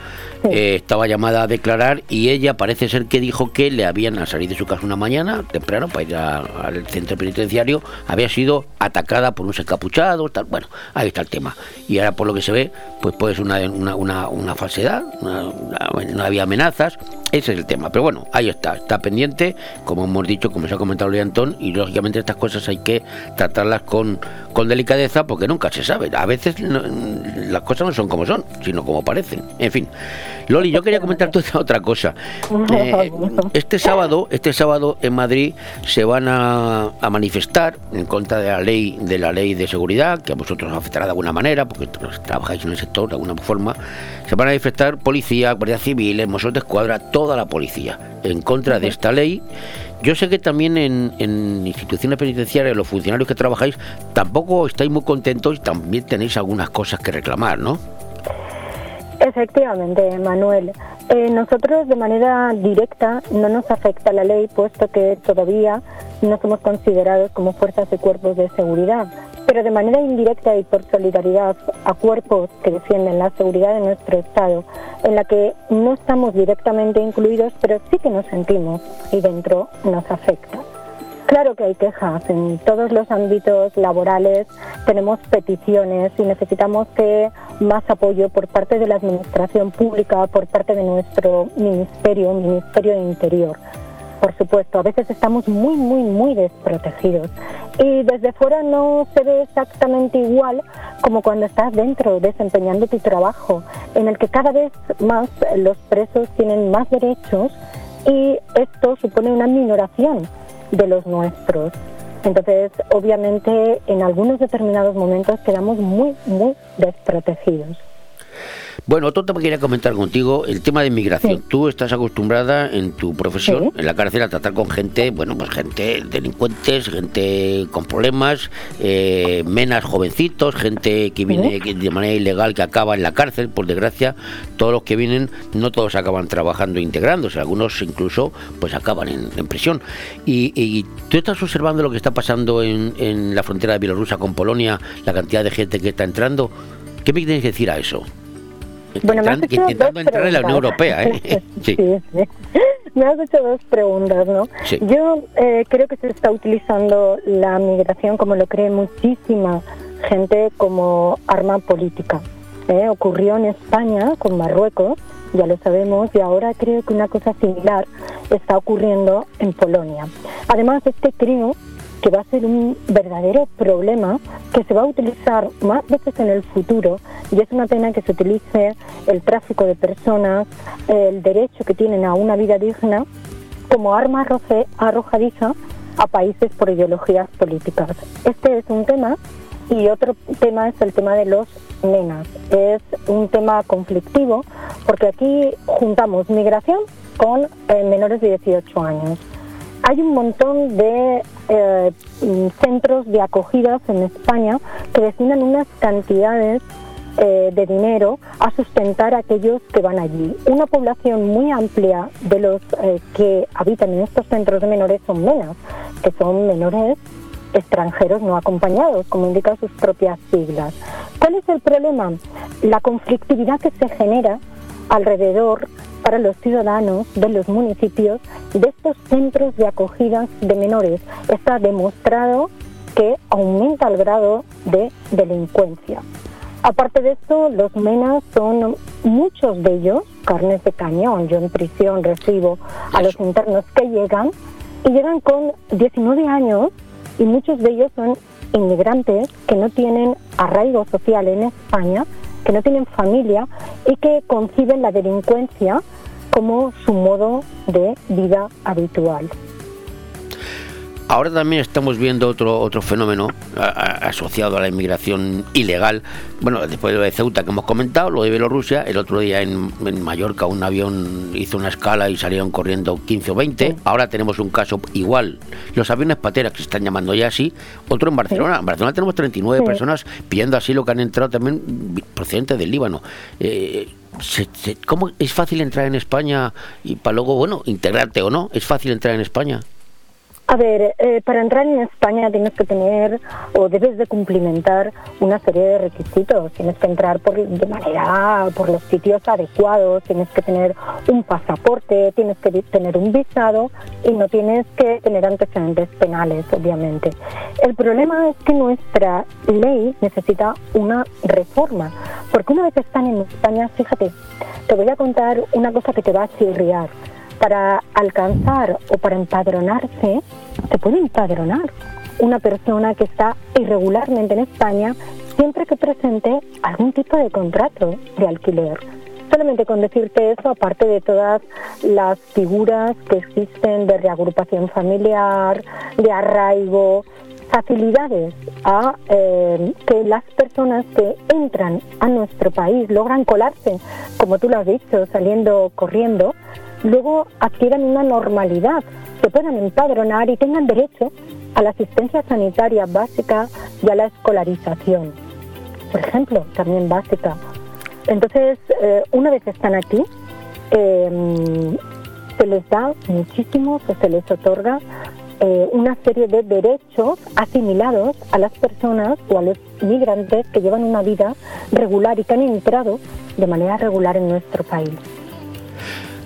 Eh, estaba llamada a declarar y ella parece ser que dijo que le habían al salir de su casa una mañana temprano para ir a- al centro penitenciario había sido atacada por unos encapuchados tal bueno ahí está el tema y ahora por lo que se ve pues puede ser una, una, una, una falsedad no había amenazas Ese es el tema. Pero bueno, ahí está, está pendiente, como hemos dicho, como se ha comentado Luis Antón, y lógicamente estas cosas hay que tratarlas con, con delicadeza porque nunca se sabe. A veces no- las cosas no son como son, sino como parecen. En fin. Loli, yo quería comentarte otra cosa. Eh, este sábado, este sábado en Madrid se van a, a manifestar en contra de la ley de la ley de seguridad, que a vosotros os afectará de alguna manera, porque tra- trabajáis en el sector de alguna forma. Se van a manifestar policía, guardia civil, Mossos de Escuadra, toda la policía en contra de esta ley. Yo sé que también en, instituciones penitenciarias, los funcionarios que trabajáis, tampoco estáis muy contentos y también tenéis algunas cosas que reclamar, ¿no? Efectivamente, Manuel. Eh, nosotros de manera directa no nos afecta la ley, puesto que todavía no somos considerados como fuerzas y cuerpos de seguridad. Pero de manera indirecta y por solidaridad a cuerpos que defienden la seguridad de nuestro Estado, en la que no estamos directamente incluidos, pero sí que nos sentimos y dentro nos afecta. Claro que hay quejas en todos los ámbitos laborales, tenemos peticiones y necesitamos que más apoyo por parte de la Administración Pública, por parte de nuestro Ministerio, Ministerio de Interior. Por supuesto, a veces estamos muy, muy, muy desprotegidos y desde fuera no se ve exactamente igual como cuando estás dentro desempeñando tu trabajo, en el que cada vez más los presos tienen más derechos y esto supone una minoración de los nuestros. Entonces, obviamente, en algunos determinados momentos quedamos muy, muy desprotegidos. Bueno, otro tema que quería comentar contigo, el tema de inmigración. Tú estás acostumbrada en tu profesión, en la cárcel, a tratar con gente, bueno, pues gente delincuentes, gente con problemas, eh, menas jovencitos, gente que viene de manera ilegal, que acaba en la cárcel, por desgracia, todos los que vienen, no todos acaban trabajando e integrándose, algunos incluso pues acaban en, en prisión. Y, y tú estás observando lo que está pasando en, en la frontera de Bielorrusia con Polonia, la cantidad de gente que está entrando. ¿Qué me tienes que decir a eso? Bueno, me has hecho intentando dos entrar en la Unión preguntas. Europea, ¿eh? Sí. Sí. Me has hecho dos preguntas, ¿no? Sí. Yo eh, creo que se está utilizando la migración, como lo cree muchísima gente, como arma política. ¿eh? Ocurrió en España con Marruecos, ya lo sabemos, y ahora creo que una cosa similar está ocurriendo en Polonia. Además, es que creo que va a ser un verdadero problema que se va a utilizar más veces en el futuro y es una pena que se utilice el tráfico de personas, el derecho que tienen a una vida digna como arma arrojadiza a países por ideologías políticas. Este es un tema y otro tema es el tema de los menas. Es un tema conflictivo porque aquí juntamos migración con eh, menores de 18 años. Hay un montón de eh, mm, centros de acogidas en España que destinan unas cantidades eh, de dinero a sustentar a aquellos que van allí. Una población muy amplia de los eh, que habitan en estos centros de menores son menas, que son menores extranjeros no acompañados, como indican sus propias siglas. ¿Cuál es el problema? La conflictividad que se genera alrededor para los ciudadanos de los municipios de estos centros de acogida de menores. Está demostrado que aumenta el grado de delincuencia. Aparte de esto, los menas son muchos de ellos carnes de cañón. Yo en prisión recibo a los internos que llegan y llegan con 19 años y muchos de ellos son inmigrantes que no tienen arraigo social en España, que no tienen familia y que conciben la delincuencia como su modo de vida habitual. Ahora también estamos viendo otro otro fenómeno a- a- asociado a la inmigración ilegal. Bueno, después de lo de Ceuta que hemos comentado, lo de Bielorrusia, el otro día en, en Mallorca un avión hizo una escala y salieron corriendo 15 o 20. Ahora tenemos un caso igual. Los aviones pateras que se están llamando ya así. Otro en Barcelona. En Barcelona tenemos 39 Sí. personas pidiendo asilo que han entrado también procedentes del Líbano. Eh, se- se- ¿Cómo es fácil entrar en España y para luego, bueno, integrarte o no? ¿Es fácil entrar en España? A ver, eh, para entrar en España tienes que tener o debes de cumplimentar una serie de requisitos. Tienes que entrar por, de manera por los sitios adecuados, tienes que tener un pasaporte, tienes que tener un visado y no tienes que tener antecedentes penales, obviamente. El problema es que nuestra ley necesita una reforma, porque una vez que están en España, fíjate, te voy a contar una cosa que te va a chirriar. Para alcanzar o para empadronarse, se puede empadronar una persona que está irregularmente en España siempre que presente algún tipo de contrato de alquiler. Solamente con decirte eso, aparte de todas las figuras que existen de reagrupación familiar, de arraigo, facilidades a eh, que las personas que entran a nuestro país logran colarse, como tú lo has dicho, saliendo corriendo, luego adquieran una normalidad, se puedan empadronar y tengan derecho a la asistencia sanitaria básica y a la escolarización, por ejemplo, también básica. Entonces, eh, una vez están aquí, eh, se les da muchísimo, se les otorga eh, una serie de derechos asimilados a las personas o a los migrantes que llevan una vida regular y que han entrado de manera regular en nuestro país.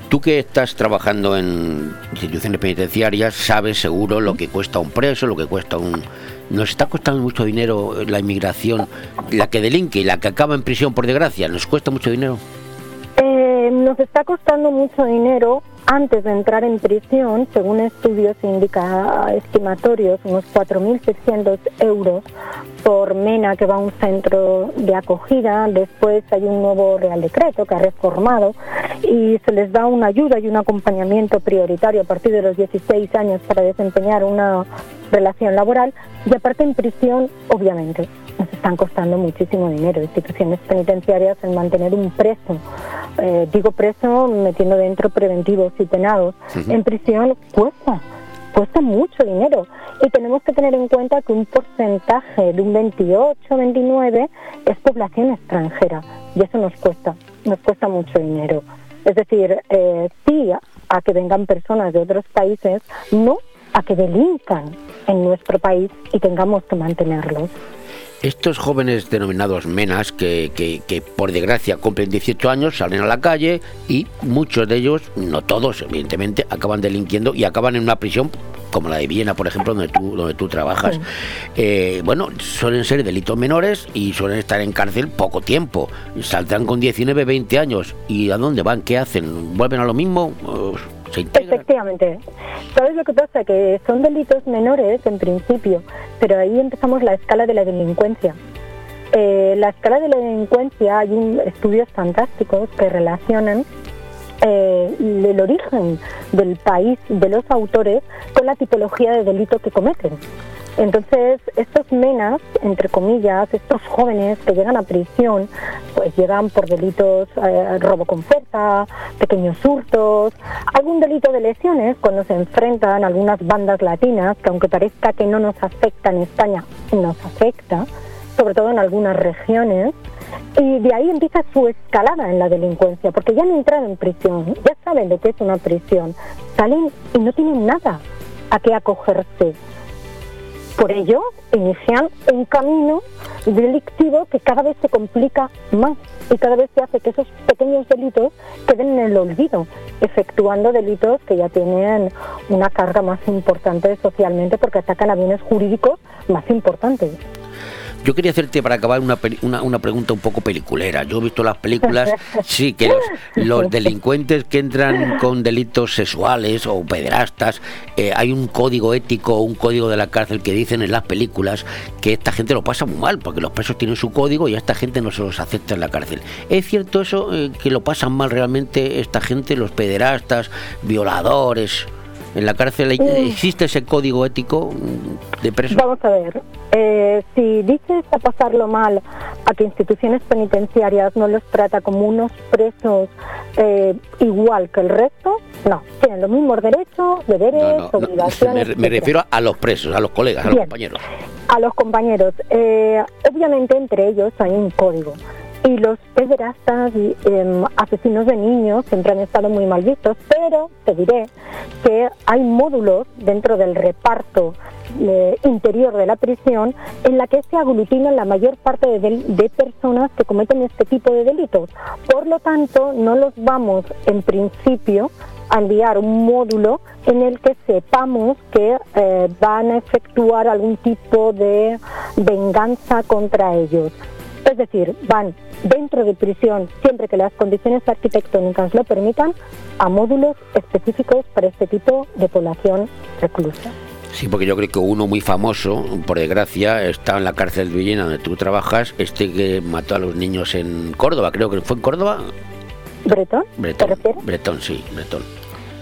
Tú que estás trabajando en instituciones penitenciarias, sabes seguro lo que cuesta un preso, lo que cuesta un... Nos está costando mucho dinero la inmigración, la que delinque la que acaba en prisión por desgracia, nos cuesta mucho dinero. Eh, nos está costando mucho dinero antes de entrar en prisión, según estudios indica estimatorios, unos 4.600 euros por mena que va a un centro de acogida. Después hay un nuevo Real Decreto que ha reformado y se les da una ayuda y un acompañamiento prioritario a partir de los 16 años para desempeñar una relación laboral. Y aparte en prisión, obviamente, nos están costando muchísimo dinero. Instituciones penitenciarias en mantener un preso, eh, digo preso metiendo dentro preventivos y penados, en prisión cuesta, cuesta mucho dinero. Y tenemos que tener en cuenta que un porcentaje de un 28-29 es población extranjera y eso nos cuesta, nos cuesta mucho dinero. Es decir, eh, sí a que vengan personas de otros países, no a que delincan en nuestro país y tengamos que mantenerlos. Estos jóvenes denominados menas, que, que- que por desgracia cumplen 18 años, salen a la calle y muchos de ellos, no todos evidentemente, acaban delinquiendo y acaban en una prisión como la de Viena, por ejemplo, donde tú, donde tú trabajas. Eh, bueno, suelen ser delitos menores y suelen estar en cárcel poco tiempo. Saldrán con 19, 20 años. ¿Y a dónde van? ¿Qué hacen? ¿Vuelven a lo mismo? ¿O ¿Se integran? Efectivamente. ¿Sabes lo que pasa? Que son delitos menores en principio, pero ahí empezamos la escala de la delincuencia. Eh, la escala de la delincuencia, hay un- estudios fantásticos que relacionan eh, el origen del país de los autores con la tipología de delito que cometen. Entonces, estos menas, entre comillas, estos jóvenes que llegan a prisión, pues llegan por delitos, eh, robo con fuerza, pequeños hurtos, algún delito de lesiones cuando se enfrentan a algunas bandas latinas, que aunque parezca que no nos afecta en España, nos afecta, sobre todo en algunas regiones, y de ahí empieza su escalada en la delincuencia, porque ya han entrado en prisión, ya saben lo que es una prisión, salen y no tienen nada a qué acogerse. Por ello, inician un camino delictivo que cada vez se complica más y cada vez se hace que esos pequeños delitos queden en el olvido, efectuando delitos que ya tienen una carga más importante socialmente porque atacan a bienes jurídicos más importantes. Yo quería hacerte para acabar una, una, una pregunta un poco peliculera. Yo he visto las películas, sí, que los, los delincuentes que entran con delitos sexuales o pederastas, eh, hay un código ético, un código de la cárcel que dicen en las películas que esta gente lo pasa muy mal, porque los presos tienen su código y a esta gente no se los acepta en la cárcel. ¿Es cierto eso, eh, que lo pasan mal realmente esta gente, los pederastas, violadores? En la cárcel hay- Mm. existe ese código ético mm, de presos. Vamos a ver, eh, si dices a pasarlo mal a que instituciones penitenciarias no los trata como unos presos eh, igual que el resto, no, tienen los mismos derechos, deberes, No, no, no, obligaciones. me, me etcétera. refiero a los presos, a los colegas, a los Bien. compañeros. A los compañeros. Eh, obviamente entre ellos hay un código. Y los pederastas y em, asesinos de niños siempre han estado muy mal vistos, pero te diré que hay módulos dentro del reparto eh, interior de la prisión en la que se aglutinan la mayor parte de, personas que cometen este tipo de delitos. Por lo tanto, no los vamos en principio a enviar un módulo en el que sepamos que eh, van a efectuar algún tipo de venganza contra ellos. Es decir, van dentro de prisión, siempre que las condiciones arquitectónicas lo permitan, a módulos específicos para este tipo de población reclusa. Sí, porque yo creo que uno muy famoso, por desgracia, está en la cárcel de Villena donde tú trabajas, este que mató a los niños en Córdoba, creo que fue en Córdoba. ¿Bretón? Bretón, Bretón, sí, Bretón.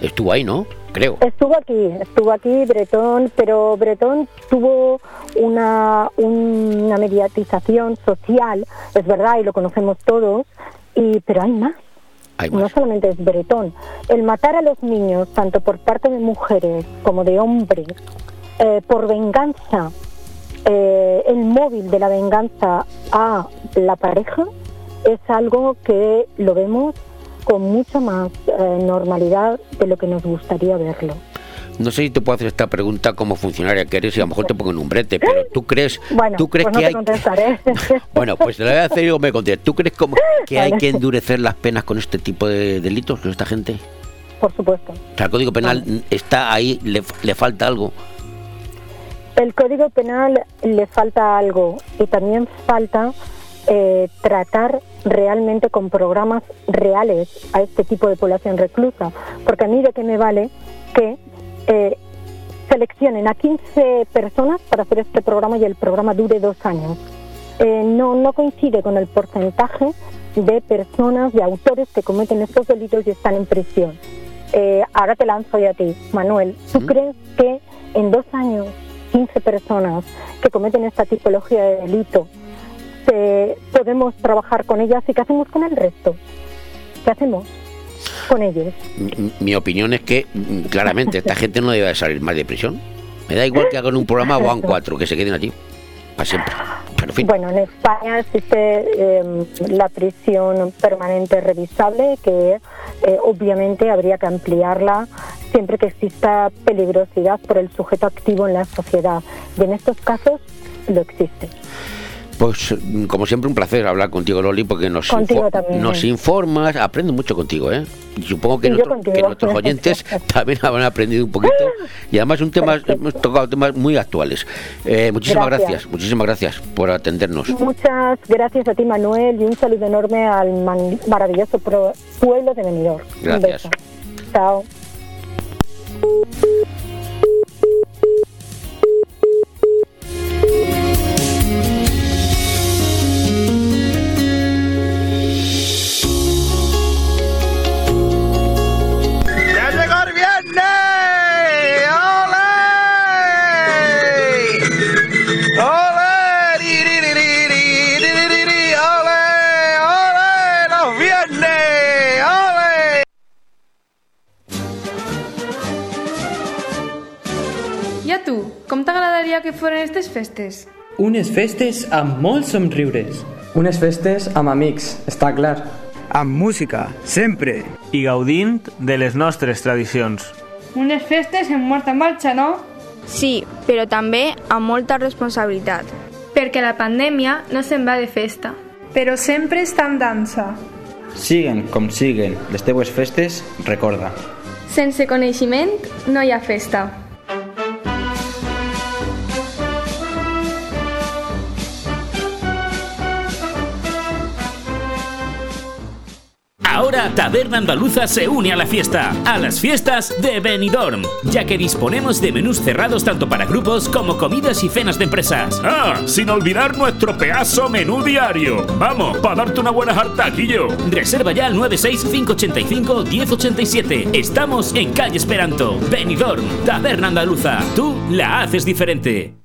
Estuvo ahí, ¿no? Creo. Estuvo aquí, estuvo aquí Bretón, pero Bretón tuvo una, una mediatización social, es verdad, y lo conocemos todos, y pero hay más. Hay No solamente es Bretón. El matar a los niños, tanto por parte de mujeres como de hombres, eh, por venganza, eh, el móvil de la venganza a la pareja, es algo que lo vemos con mucha más eh, normalidad de lo que nos gustaría verlo. No sé si te puedo hacer esta pregunta como funcionaria que eres y a lo mejor te pongo en un brete, pero tú crees, Bueno, ¿tú crees pues no que hay contestaré. Bueno, pues te la voy a hacer y me contestas. ¿Tú crees como que hay que endurecer las penas con este tipo de delitos con esta gente? Por supuesto. O sea, el Código Penal está ahí, le, le falta algo. El Código Penal le falta algo y también falta eh, tratar realmente con programas reales a este tipo de población reclusa. Porque a mí de qué me vale que eh, seleccionen a 15 personas para hacer este programa y el programa dure dos años. Eh, no, no coincide con el porcentaje de personas, de autores que cometen estos delitos y están en prisión. Eh, ahora te lanzo yo a ti, Manuel. ¿Tú crees que en dos años 15 personas que cometen esta tipología de delito se- podemos trabajar con ellas y qué hacemos con el resto? ¿Qué hacemos con ellos? Mi, mi opinión es que, claramente, esta gente no debe salir más de prisión. Me da igual que hagan un programa o hagan cuatro, que se queden allí. Para siempre. Pero, en fin. Bueno, en España existe eh, la prisión permanente revisable que eh, obviamente habría que ampliarla siempre que exista peligrosidad por el sujeto activo en la sociedad. Y en estos casos lo existe. Pues, mm, como siempre, un placer hablar contigo, Loli, porque nos, info- también. nos informas, aprendo mucho contigo, ¿eh? Y supongo que, nuestro- nuestros oyentes también habrán aprendido un poquito. Y además, un tema, hemos tocado temas muy actuales. Eh, muchísimas Gracias. gracias, muchísimas gracias por atendernos. Muchas gracias a ti, Manuel, y un saludo enorme al maravilloso pueblo de Benidorm. Un Gracias. beso. Chao. Com t'agradaria que foren aquestes festes? Unes festes amb molts somriures. Unes festes amb amics, està clar. Amb música, sempre. I gaudint de les nostres tradicions. Unes festes en molta marxa, no? Sí, però també amb molta responsabilitat. Perquè la pandèmia no se'n va de festa. Però sempre està en dansa. Siguen com siguen les teues festes, recorda. Sense coneixement no hi ha festa. Taberna Andaluza se une a la fiesta, a las fiestas de Benidorm, ya que disponemos de menús cerrados tanto para grupos como comidas y cenas de empresas. Ah, sin olvidar nuestro pedazo menú diario. Vamos, para darte una buena jarta, Guillo. Reserva ya al 96585-1087. Estamos en calle Esperanto. Benidorm, Taberna Andaluza. Tú la haces diferente.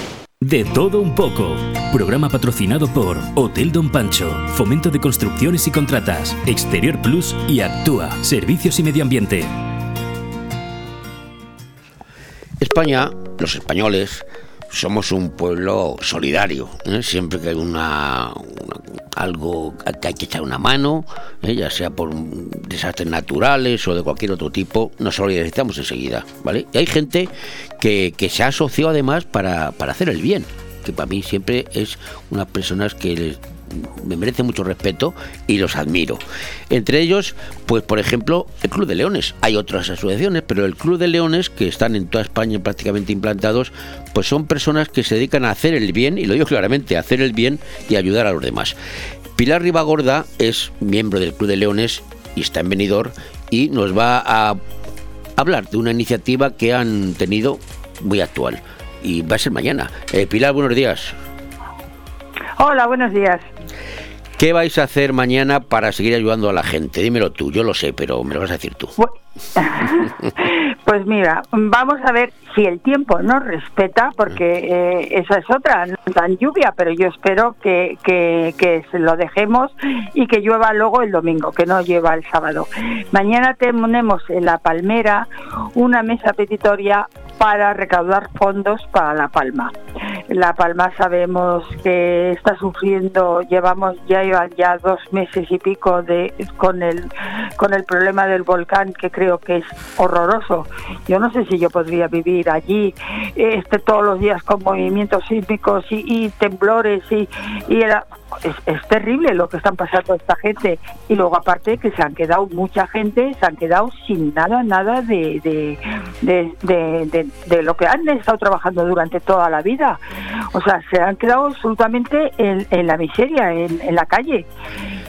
De todo un poco. Programa patrocinado por Hotel Don Pancho, Fomento de Construcciones y Contratas, Exterior Plus y Actúa, Servicios y Medio Ambiente. España los españoles somos un pueblo solidario. ¿eh? Siempre que hay una, una- algo que hay que echar una mano, ¿eh? ya sea por desastres naturales o de cualquier otro tipo, nos solidarizamos enseguida, ¿vale? Y hay gente que, que se ha asociado además para, para hacer el bien, que para mí siempre es unas personas que les- me merece mucho respeto y los admiro. Entre ellos, pues por ejemplo, el Club de Leones. Hay otras asociaciones, pero el Club de Leones, que están en toda España prácticamente implantados, pues son personas que se dedican a hacer el bien, y lo digo claramente, a hacer el bien y ayudar a los demás. Pilar Ribagorda es miembro del Club de Leones y está en Benidorm y nos va a hablar de una iniciativa que han tenido muy actual. Y va a ser mañana. Eh, Pilar, buenos días. Hola, buenos días. ¿Qué vais a hacer mañana para seguir ayudando a la gente? Dímelo tú, yo lo sé, pero me lo vas a decir tú. Pues mira, vamos a ver si el tiempo nos respeta, porque eh, esa es otra, no dan lluvia, pero yo espero que, que, lo dejemos y que llueva luego el domingo, que no llueva el sábado. Mañana tenemos en La Palmera una mesa petitoria para recaudar fondos para La Palma. La Palma sabemos que está sufriendo, llevamos ya ya dos meses y pico de con el con el problema del volcán que creo que es horroroso. Yo no sé si yo podría vivir allí este todos los días con movimientos sísmicos y, y temblores y, y era es, es terrible lo que están pasando esta gente. Y luego aparte que se han quedado mucha gente se han quedado sin nada nada de de, de, de- de- de lo que han estado trabajando durante toda la vida. O sea se han quedado absolutamente en, en la miseria en, en la calle.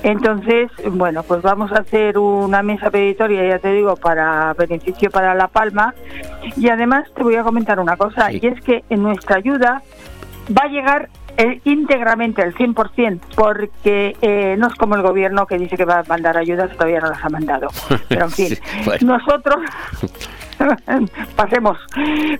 Entonces bueno pues vamos a hacer una mesa peditoria ya te digo para beneficio para la palma. Y además te voy a comentar una cosa y es que en nuestra ayuda va a llegar eh, íntegramente al 100% porque eh, no es como el gobierno que dice que va a mandar ayudas todavía no las ha mandado. Pero en fin, Sí, bueno. nosotros pasemos,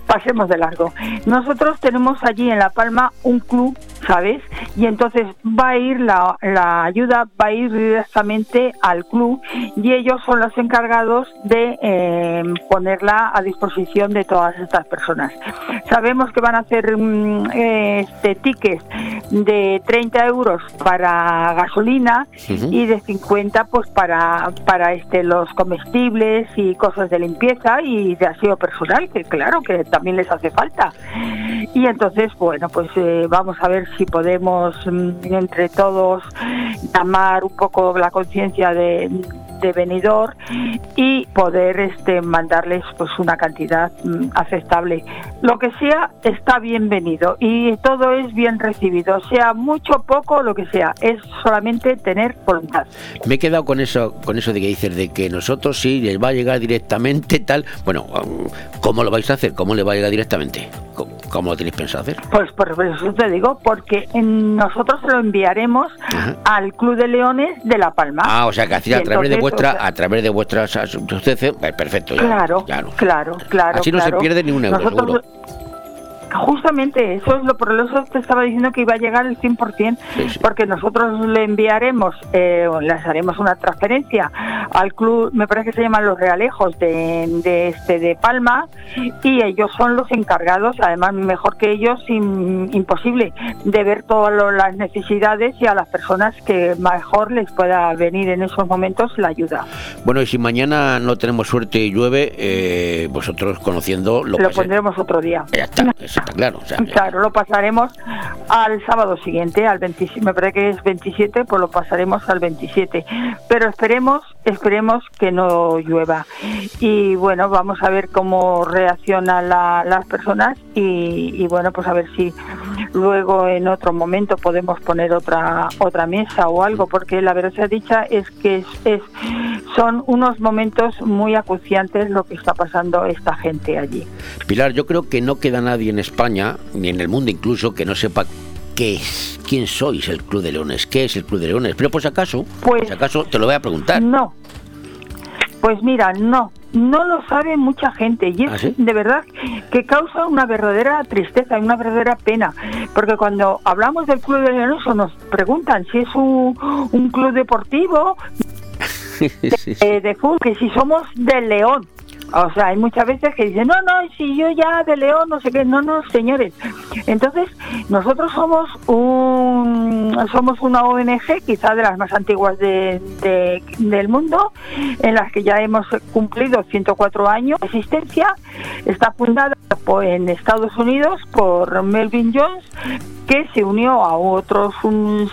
pasemos de largo. Nosotros tenemos allí en La Palma un club, ¿sabes? Y entonces va a ir la, la ayuda, va a ir directamente al club y ellos son los encargados de eh, ponerla a disposición de todas estas personas. Sabemos que van a hacer mm, este tickets de 30 euros para gasolina y de 50 pues para para este los comestibles y cosas de limpieza y de aseo personal que claro que también les hace falta. Y entonces bueno pues eh, vamos a ver si podemos mm, entre todos llamar un poco la conciencia de de venidor y poder este mandarles pues una cantidad mm, aceptable lo que sea está bienvenido y todo es bien recibido sea mucho poco lo que sea es solamente tener voluntad Me he quedado con eso, con eso de que dices de que nosotros sí les va a llegar directamente tal. Bueno, ¿cómo lo vais a hacer? ¿Cómo le va a llegar directamente? ¿Cómo, cómo lo tenéis pensado hacer? Pues por eso te digo, porque en- nosotros lo enviaremos al Club de Leones de La Palma. Ah, o sea que a través de entonces, vuestra, a través de vuestras eh, perfecto. ya, Claro, ya no. claro, claro. Así no se claro. pierde ni un euro, Nosotros- seguro. Justamente, eso es lo por eso te estaba diciendo que iba a llegar el 100%, porque nosotros le enviaremos, eh, les haremos una transferencia al club, me parece que se llaman los Realejos de, de este de Palma, y ellos son los encargados, además mejor que ellos, im- imposible, de ver todas las necesidades y a las personas que mejor les pueda venir en esos momentos la ayuda. Bueno, y si mañana no tenemos suerte y llueve, eh, vosotros conociendo lo, Lo pondremos otro día. Ya está, eso está claro. o sea, Claro, lo pasaremos al sábado siguiente, al 27, me parece que es 27, pues lo pasaremos al 27. Pero esperemos, esperemos que no llueva. Y bueno, vamos a ver cómo reaccionan la- las personas y, y bueno, pues a ver si luego en otro momento podemos poner otra otra mesa o algo, porque la verdad sea dicha es que es, es- son unos momentos muy acuciantes lo que está pasando esta gente allí. Pilar, yo creo que no queda nadie en España, ni en el mundo incluso, que no sepa qué es, quién sois el Club de Leones, qué es el Club de Leones. Pero por si acaso, por si acaso te lo voy a preguntar. No. Pues mira, no, no lo sabe mucha gente y es ¿Ah, sí? de verdad que causa una verdadera tristeza, una verdadera pena, porque cuando hablamos del Club de Leones nos preguntan si es un, un club deportivo eh, de fútbol, que si somos del León. O sea, hay muchas veces que dicen, no, no, si yo ya de León, no sé qué, no, no, señores. Entonces, nosotros somos un somos una ONG, quizá de las más antiguas de- de- del mundo, en las que ya hemos cumplido 104 años de existencia. Está fundada en Estados Unidos por Melvin Jones, que se unió a otros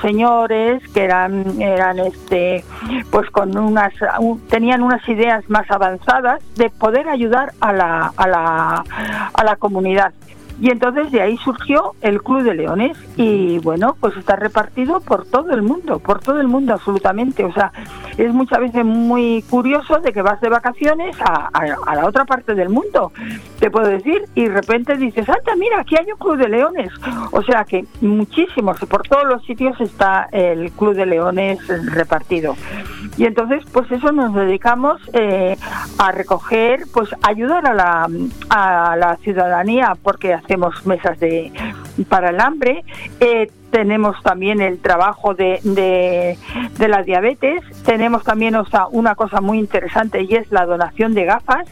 señores que eran eran este pues con unas un- tenían unas ideas más avanzadas de poder ayudar a la a la a la comunidad y entonces de ahí surgió el Club de Leones y bueno, pues está repartido por todo el mundo, por todo el mundo absolutamente. O sea, es muchas veces muy curioso de que vas de vacaciones a, la otra parte del mundo, te puedo decir, y de repente dices, anda, mira, aquí hay un Club de Leones. O sea que muchísimos, por todos los sitios está el Club de Leones repartido. Y entonces, pues eso nos dedicamos eh, a recoger, pues ayudar a la, a la ciudadanía, porque hacemos mesas de para el hambre. eh, tenemos también el trabajo de, de, de la diabetes, tenemos también o sea, una cosa muy interesante y es la donación de gafas,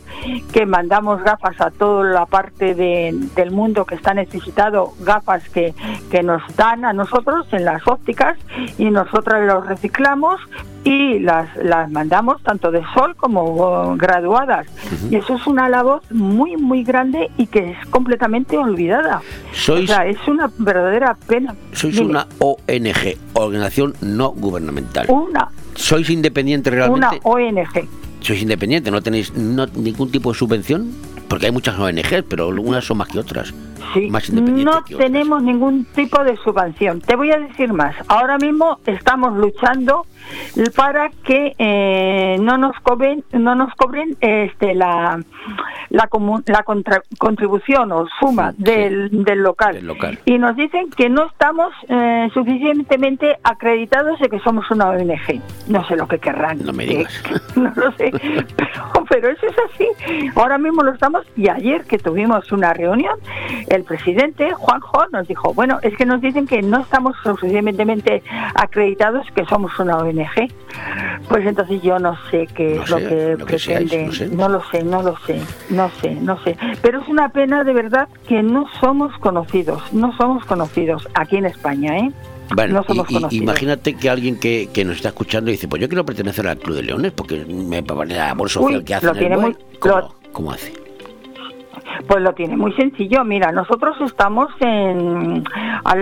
que mandamos gafas a toda la parte de- del mundo que está necesitado, gafas que, que nos dan a nosotros en las ópticas y nosotras los reciclamos y las, las mandamos tanto de sol como graduadas. Y eso es una labor muy, muy grande y que es completamente olvidada. Sois- o sea, es una verdadera pena. Sois Dime. una ONG, organización no gubernamental. Una, ¿Sois independiente una realmente? ONG. ¿Sois independiente? ¿No tenéis no- ningún tipo de subvención? Porque hay muchas ONGs, pero unas son más que otras. Sí, Más no que otras. tenemos ningún tipo de subvención. Te voy a decir más. Ahora mismo estamos luchando para que eh, no nos cobren, no nos cobren este la la, la contra- contribución o suma del, del local. local. Y nos dicen que no estamos eh, suficientemente acreditados de que somos una ONG. No sé lo que querrán. No me que- digas. no lo sé, pero, pero eso es así. Ahora mismo lo estamos y ayer que tuvimos una reunión, el presidente Juanjo nos dijo, bueno, es que nos dicen que no estamos suficientemente acreditados que somos una ONG. Pues entonces yo no sé qué No es lo que lo que seáis, pretende. no sé. no lo sé, no lo sé, no sé, no sé. Pero es una pena de verdad que no somos conocidos, no somos conocidos aquí en España, ¿eh? Bueno, no somos y- y- conocidos. imagínate que alguien que, que nos está escuchando dice, pues yo quiero pertenecer al Club de Leones porque me la labor social Uy, que lo hacen es tiene buena". muy- ¿Cómo, lo- cómo hace? Pues lo tiene muy sencillo. Mira, nosotros estamos en,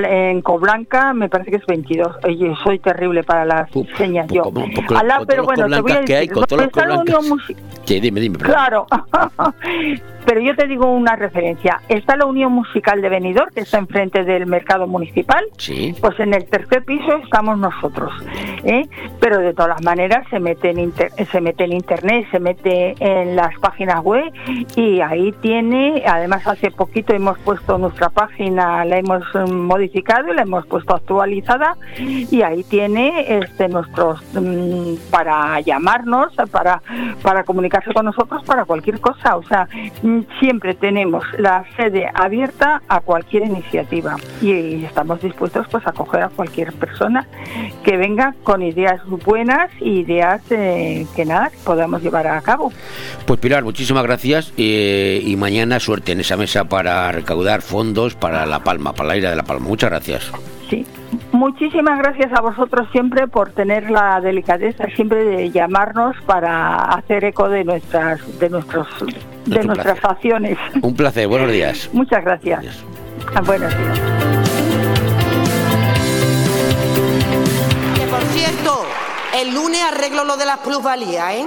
en Coblanca, me parece que es 22. Oye, soy terrible para las señas yo. como- con- Al lado, con pero bueno, te voy a Coblancas que hay, decir, con todos ¿dónde los está la Coblancas. Unión Musi- Sí, dime, dime. perdón. Claro, pero yo te digo una referencia. Está la Unión Musical de Benidorm, que está enfrente del mercado municipal. Sí. Pues en el tercer piso estamos nosotros. ¿eh? Pero de todas las maneras se mete, en inter- se mete en internet, se mete en las páginas web y ahí tiene, además hace poquito hemos puesto nuestra página, la hemos eh, modificado y la hemos puesto actualizada y ahí tiene este nuestros mm, para llamarnos, para, para comunicarse con nosotros para cualquier cosa. O sea, mm, siempre tenemos la sede abierta a cualquier iniciativa y estamos dispuestos pues a acoger a cualquier persona que venga con ideas buenas y ideas eh, que nada podamos llevar a cabo. Pues Pilar, muchísimas gracias eh, y mañana suerte en esa mesa para recaudar fondos para La Palma, para la isla de La Palma. Muchas gracias. Sí. Muchísimas gracias a vosotros siempre por tener la delicadeza siempre de llamarnos para hacer eco de nuestras de nuestros de Nuestro nuestras acciones. Un placer, buenos días. Muchas gracias. Ah, Buenos días. Que por cierto, el lunes arreglo lo de las plusvalías, ¿eh?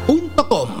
rojisa.com.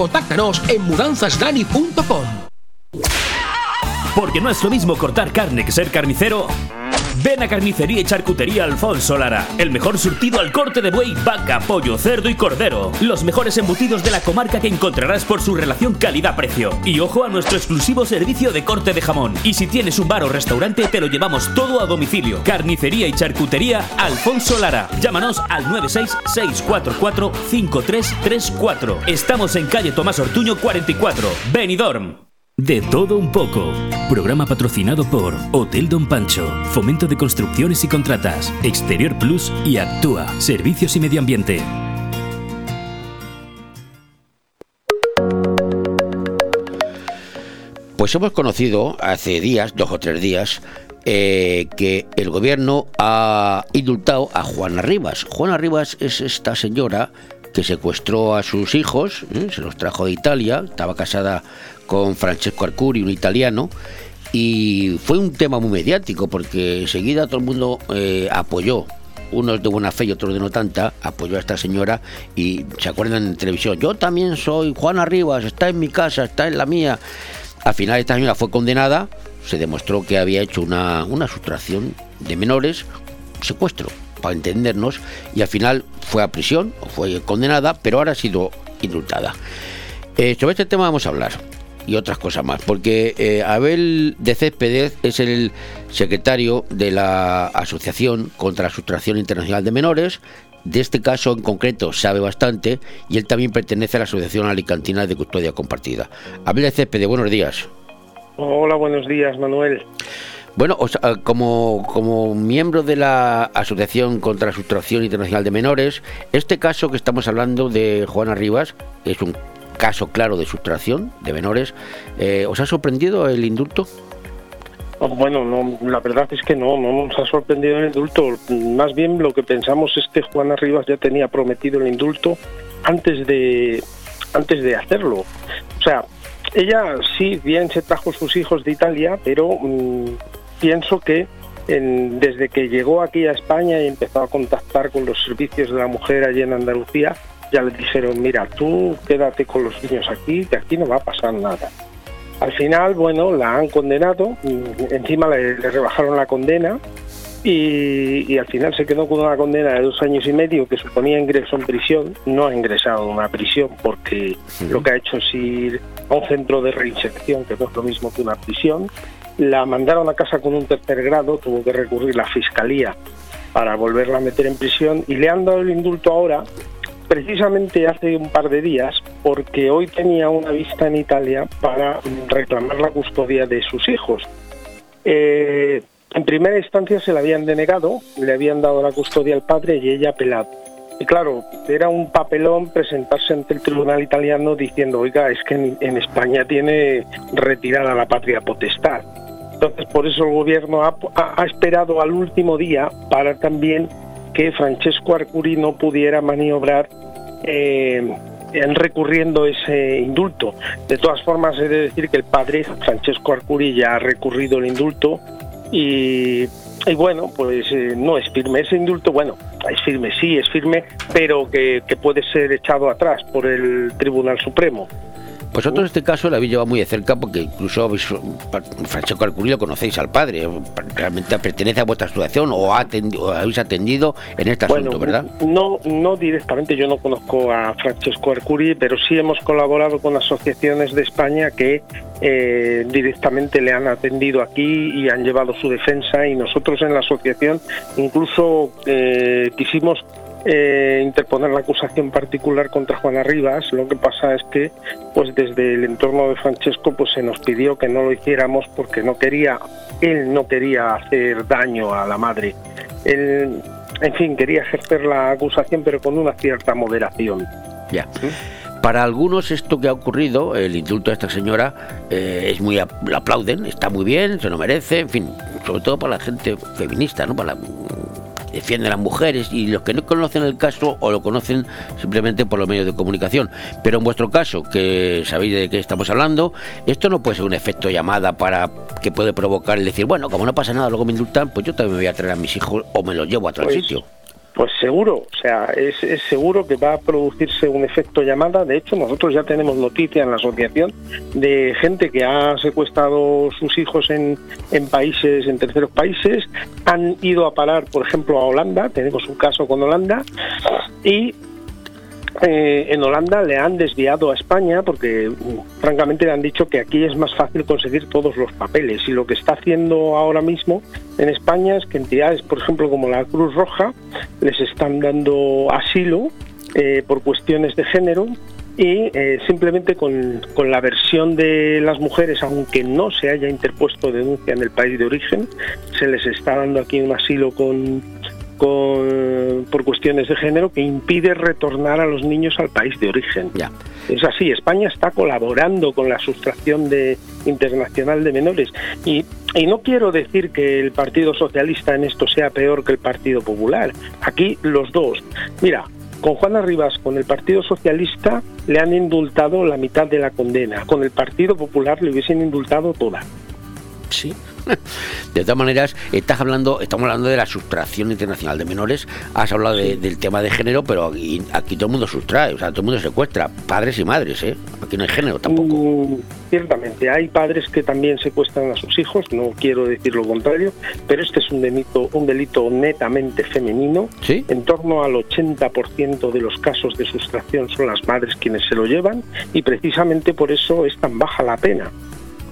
contáctanos en mudanzasdani.com. Porque no es lo mismo cortar carne que ser carnicero. Ven a Carnicería y Charcutería Alfonso Lara. El mejor surtido al corte de buey, vaca, pollo, cerdo y cordero. Los mejores embutidos de la comarca que encontrarás por su relación calidad-precio. Y ojo a nuestro exclusivo servicio de corte de jamón. Y si tienes un bar o restaurante, te lo llevamos todo a domicilio. Carnicería y Charcutería Alfonso Lara. Llámanos al 966445334. Estamos en calle Tomás Ortuño 44, Benidorm. De todo un poco. Programa patrocinado por Hotel Don Pancho, Fomento de Construcciones y Contratas, Exterior Plus y Actúa, Servicios y Medio Ambiente. Pues hemos conocido hace días, dos o tres días, eh, que el gobierno ha indultado a Juana Rivas. Juana Rivas es esta señora que secuestró a sus hijos, ¿eh? se los trajo de Italia, estaba casada con Francesco Arcuri, un italiano, y fue un tema muy mediático porque enseguida todo el mundo eh, apoyó unos de buena fe y otros de no tanta, apoyó a esta señora y se acuerdan en televisión, yo también soy Juana Rivas, está en mi casa, está en la mía. Al final esta señora fue condenada, se demostró que había hecho una, una sustracción de menores, secuestro, para entendernos, y al final fue a prisión, fue condenada, pero ahora ha sido indultada. Eh, sobre este tema vamos a hablar y otras cosas más, porque eh, Abel de Céspedes es el secretario de la Asociación contra la Sustracción Internacional de Menores. De este caso en concreto sabe bastante y él también pertenece a la Asociación Alicantina de Custodia Compartida. Abel de Céspedes, buenos días. Hola, buenos días, Manuel. Bueno, o sea, como, como miembro de la Asociación contra la Sustracción Internacional de Menores, este caso que estamos hablando de Juana Rivas es un caso claro de sustracción de menores. Eh, ¿Os ha sorprendido el indulto? Oh, Bueno, no, la verdad es que no, no nos ha sorprendido el indulto. Más bien lo que pensamos es que Juana Rivas ya tenía prometido el indulto antes de, antes de hacerlo. O sea, ella sí, bien se trajo sus hijos de Italia, pero mm, pienso que en- desde que llegó aquí a España y empezó a contactar con los servicios de la mujer allí en Andalucía, ya le dijeron, mira, tú quédate con los niños aquí, que aquí no va a pasar nada. Al final, bueno, la han condenado, mm, encima le, le rebajaron la condena y, y al final se quedó con una condena de dos años y medio que suponía ingreso en prisión. No ha ingresado en una prisión porque lo que ha hecho es ir a un centro de reinserción, que no es lo mismo que una prisión. La mandaron a casa con un tercer grado, tuvo que recurrir la fiscalía para volverla a meter en prisión y le han dado el indulto ahora precisamente hace un par de días porque hoy tenía una vista en Italia para reclamar la custodia de sus hijos. Eh, en primera instancia se la habían denegado, le habían dado la custodia al padre y ella apelado. Y claro, era un papelón presentarse ante el tribunal italiano diciendo, oiga, es que en, España tiene retirada la patria potestad. Entonces, por eso el gobierno ha- ha esperado al último día para también que Francesco Arcuri no pudiera maniobrar eh, en recurriendo ese indulto. De todas formas, he de decir que el padre, Francesco Arcuri, ya ha recurrido el indulto y, bueno, pues eh, no es firme. Ese indulto, bueno, es firme, sí, es firme, pero que puede ser echado atrás por el Tribunal Supremo. Vosotros este caso lo habéis llevado muy de cerca porque incluso Francesco Arcuri lo conocéis al padre, realmente pertenece a vuestra asociación o, ha atendi- o habéis atendido en este asunto, ¿verdad? No, no directamente, yo no conozco a Francesco Arcuri, pero sí hemos colaborado con asociaciones de España que eh, directamente le han atendido aquí y han llevado su defensa. Y nosotros en la asociación incluso eh, quisimos eh, interponer la acusación particular contra Juana Rivas. Lo que pasa es que, pues desde el entorno de Francesco, pues se nos pidió que no lo hiciéramos porque no quería, él no quería hacer daño a la madre. Él, en fin, quería ejercer la acusación, pero con una cierta moderación. Ya. Para algunos esto que ha ocurrido, el indulto de esta señora, eh, es muy lo aplauden, está muy bien, se lo merece, en fin, sobre todo para la gente feminista, ¿no? Para la, defiende a las mujeres y los que no conocen el caso o lo conocen simplemente por los medios de comunicación. Pero en vuestro caso, que sabéis de qué estamos hablando, esto no puede ser un efecto llamada para que puede provocar el decir, bueno, como no pasa nada, luego me indultan, pues yo también me voy a traer a mis hijos o me los llevo a otro Pues, sitio. Pues seguro, o sea, es, seguro que va a producirse un efecto llamada. De hecho, nosotros ya tenemos noticia en la asociación de gente que ha secuestrado sus hijos en, en países, en terceros países, han ido a parar, por ejemplo, a Holanda. Tenemos un caso con Holanda y eh, en Holanda le han desviado a España porque mm, francamente le han dicho que aquí es más fácil conseguir todos los papeles. Y lo que está haciendo ahora mismo en España es que entidades, por ejemplo, como la Cruz Roja, les están dando asilo eh, por cuestiones de género y eh, simplemente con, con la versión de las mujeres, aunque no se haya interpuesto denuncia en el país de origen, se les está dando aquí un asilo con, con, por cuestiones de género que impide retornar a los niños al país de origen. Ya. Es así, España está colaborando con la sustracción de, internacional de menores y, y no quiero decir que el Partido Socialista en esto sea peor que el Partido Popular. Aquí los dos. Mira, con Juana Rivas, con el Partido Socialista, le han indultado la mitad de la condena. Con el Partido Popular le hubiesen indultado toda. Sí. De todas maneras, estás hablando, estamos hablando de la sustracción internacional de menores, has hablado de- del tema de género, pero aquí, aquí todo el mundo sustrae, o sea, todo el mundo secuestra, padres y madres, ¿eh? Aquí no hay género tampoco. Mm, ciertamente, hay padres que también secuestran a sus hijos, no quiero decir lo contrario, pero este es un delito, un delito netamente femenino. En torno al 80% de los casos de sustracción son las madres quienes se lo llevan y precisamente por eso es tan baja la pena.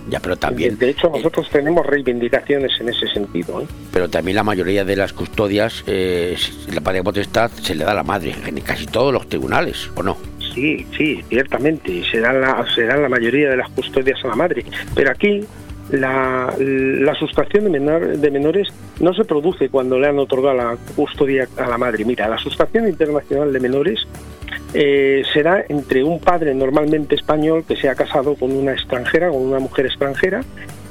Ya, pero también, De hecho, nosotros tenemos reivindicaciones en ese sentido. ¿eh? pero también la mayoría de las custodias, eh, la patria potestad se le da a la madre, en casi todos los tribunales, ¿o no? Sí, sí, ciertamente, y se dan la, se dan la mayoría de las custodias a la madre. Pero aquí la, la sustracción de, menor- de menores no se produce cuando le han otorgado la custodia a la madre. Mira, la sustracción internacional de menores eh, será entre un padre normalmente español que se ha casado con una extranjera, con una mujer extranjera,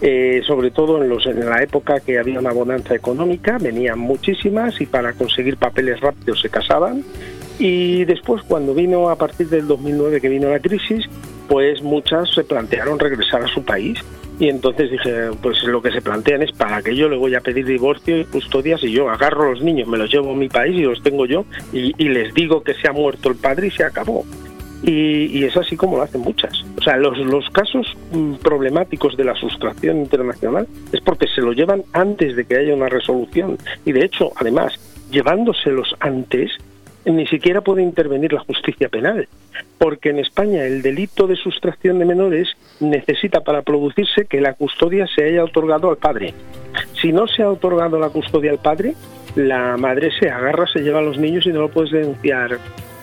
eh, sobre todo en, los, en la época que había una bonanza económica, venían muchísimas y para conseguir papeles rápidos se casaban. Y después, cuando vino a partir del 2009 que vino la crisis, pues muchas se plantearon regresar a su país. Y entonces dije, pues lo que se plantean es para que yo le voy a pedir divorcio y custodias y yo agarro los niños, me los llevo a mi país y los tengo yo y, y les digo que se ha muerto el padre y se acabó. Y, y es así como lo hacen muchas. O sea, los, los casos mm, problemáticos de la sustracción internacional es porque se lo llevan antes de que haya una resolución. Y de hecho, además, llevándoselos antes, ni siquiera puede intervenir la justicia penal. Porque en España el delito de sustracción de menores necesita para producirse que la custodia se haya otorgado al padre. Si no se ha otorgado la custodia al padre, la madre se agarra, se lleva a los niños y no lo puedes denunciar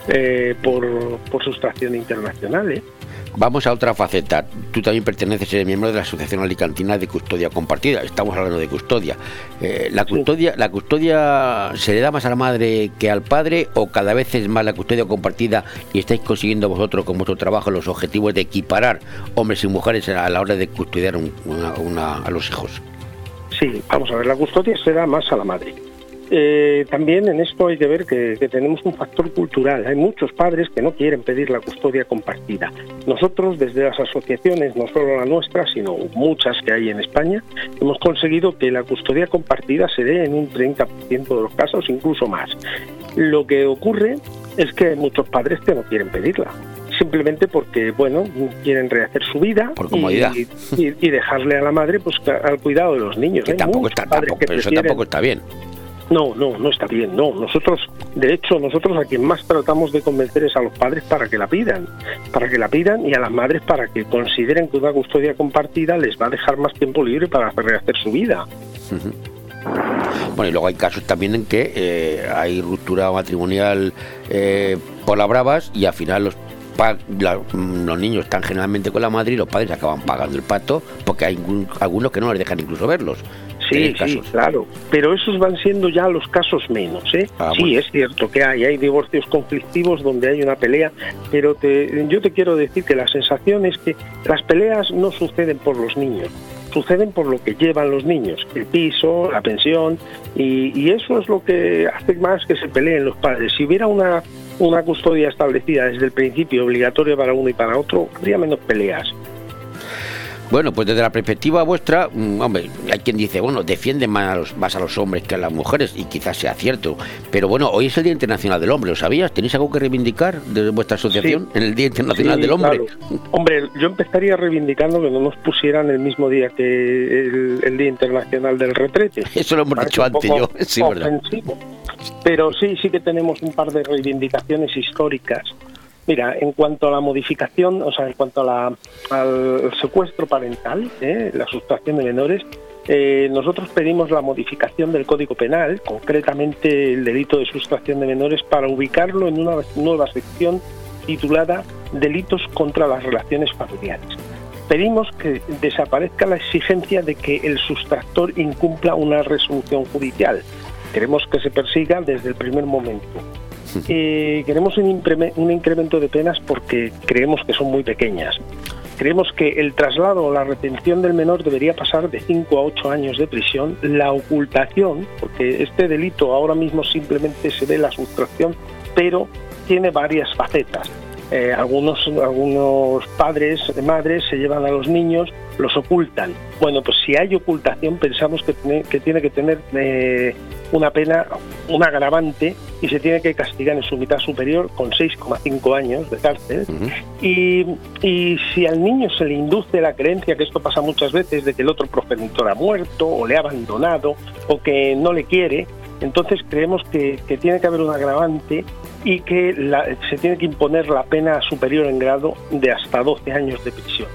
eh, por, por sustracción internacional. ¿eh? Vamos a otra faceta. Tú también perteneces, eres miembro de la Asociación Alicantina de Custodia Compartida. Estamos hablando de custodia. Eh, ¿la, custodia ¿La custodia se le da más a la madre que al padre o cada vez es más la custodia compartida y estáis consiguiendo vosotros con vuestro trabajo los objetivos de equiparar hombres y mujeres a la hora de custodiar un- una- una- a los hijos? Sí, vamos a ver, la custodia se da más a la madre. Eh, también en esto hay que ver que, que tenemos un factor cultural. Hay muchos padres que no quieren pedir la custodia compartida. Nosotros, desde las asociaciones, no solo la nuestra, sino muchas que hay en España, hemos conseguido que la custodia compartida se dé en un 30% de los casos, incluso más. Lo que ocurre es que hay muchos padres que no quieren pedirla. Simplemente porque, bueno, quieren rehacer su vida Por comodidad. y, y- y dejarle a la madre pues al cuidado de los niños. Que tampoco muchos está, tampoco, eso tampoco está bien. No, no, no está bien. No, nosotros, de hecho, nosotros a quien más tratamos de convencer es a los padres para que la pidan, para que la pidan y a las madres para que consideren que una custodia compartida les va a dejar más tiempo libre para rehacer su vida. Bueno, y luego hay casos también en que eh, hay ruptura matrimonial eh, por las bravas y al final los, pa- mm, los niños están generalmente con la madre y los padres acaban pagando el pato porque hay algunos que no les dejan incluso verlos. Sí, sí, claro. Pero esos van siendo ya los casos menos, ¿eh? Ah, sí, bueno. es cierto que hay, hay divorcios conflictivos donde hay una pelea, pero te, yo te quiero decir que la sensación es que las peleas no suceden por los niños, suceden por lo que llevan los niños, el piso, la pensión, y, y eso es lo que hace más que se peleen los padres. Si hubiera una, una custodia establecida desde el principio, obligatoria para uno y para otro, habría menos peleas. Bueno, pues desde la perspectiva vuestra, mm, hombre, hay quien dice, bueno, defienden más a, los, más a los hombres que a las mujeres, y quizás sea cierto. Pero bueno, hoy es el Día Internacional del Hombre, ¿lo sabías? ¿Tenéis algo que reivindicar de vuestra asociación en el Día Internacional Sí, del Hombre? claro. Hombre, yo empezaría reivindicando que no nos pusieran el mismo día que el, el Día Internacional del Retrete. Eso lo hemos Parece dicho antes yo, sí, verdad. ofensivo. Pero sí, sí que tenemos un par de reivindicaciones históricas. Mira, en cuanto a la modificación, o sea, en cuanto al secuestro parental, ¿eh? la sustracción de menores, eh, nosotros pedimos la modificación del Código Penal, concretamente el delito de sustracción de menores, para ubicarlo en una nueva sección titulada Delitos contra las relaciones familiares. Pedimos que desaparezca la exigencia de que el sustractor incumpla una resolución judicial. Queremos que se persiga desde el primer momento. Eh, queremos un, un incremento de penas porque creemos que son muy pequeñas. Creemos que el traslado o la retención del menor debería pasar de 5 a 8 años de prisión. La ocultación, porque este delito ahora mismo simplemente se ve la sustracción, pero tiene varias facetas. Eh, algunos, algunos padres, madres se llevan a los niños, los ocultan. Bueno, pues si hay ocultación pensamos que tiene que, tiene que tener eh, una pena, un agravante y se tiene que castigar en su mitad superior con 6,5 años de cárcel. y, y si al niño se le induce la creencia, que esto pasa muchas veces, de que el otro progenitor ha muerto o le ha abandonado o que no le quiere, entonces creemos que, que tiene que haber un agravante y que se tiene que imponer la pena superior en grado de hasta 12 años de prisión.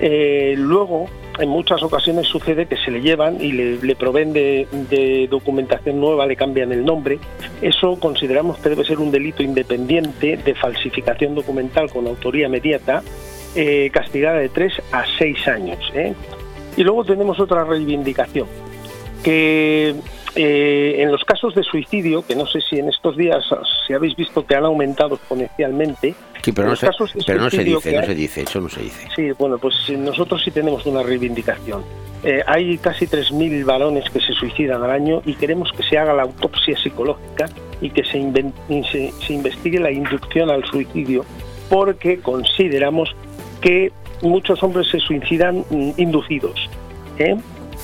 Eh, luego, en muchas ocasiones sucede que se le llevan y le, le proveen de, de documentación nueva, le cambian el nombre. Eso consideramos que debe ser un delito independiente de falsificación documental con autoría inmediata, eh, castigada de 3 a 6 años. ¿eh? Y luego tenemos otra reivindicación, que eh, en los casos de suicidio, que no sé si en estos días si habéis visto que han aumentado exponencialmente, Sí, pero no, los se, casos de pero no se suicidio dice, no hay- se dice, eso no se dice. Sí, bueno, pues nosotros sí tenemos una reivindicación. Eh, hay casi 3.000 varones que se suicidan al año y queremos que se haga la autopsia psicológica y que se investigue la inducción al suicidio porque consideramos que muchos hombres se suicidan mm, inducidos. ¿eh?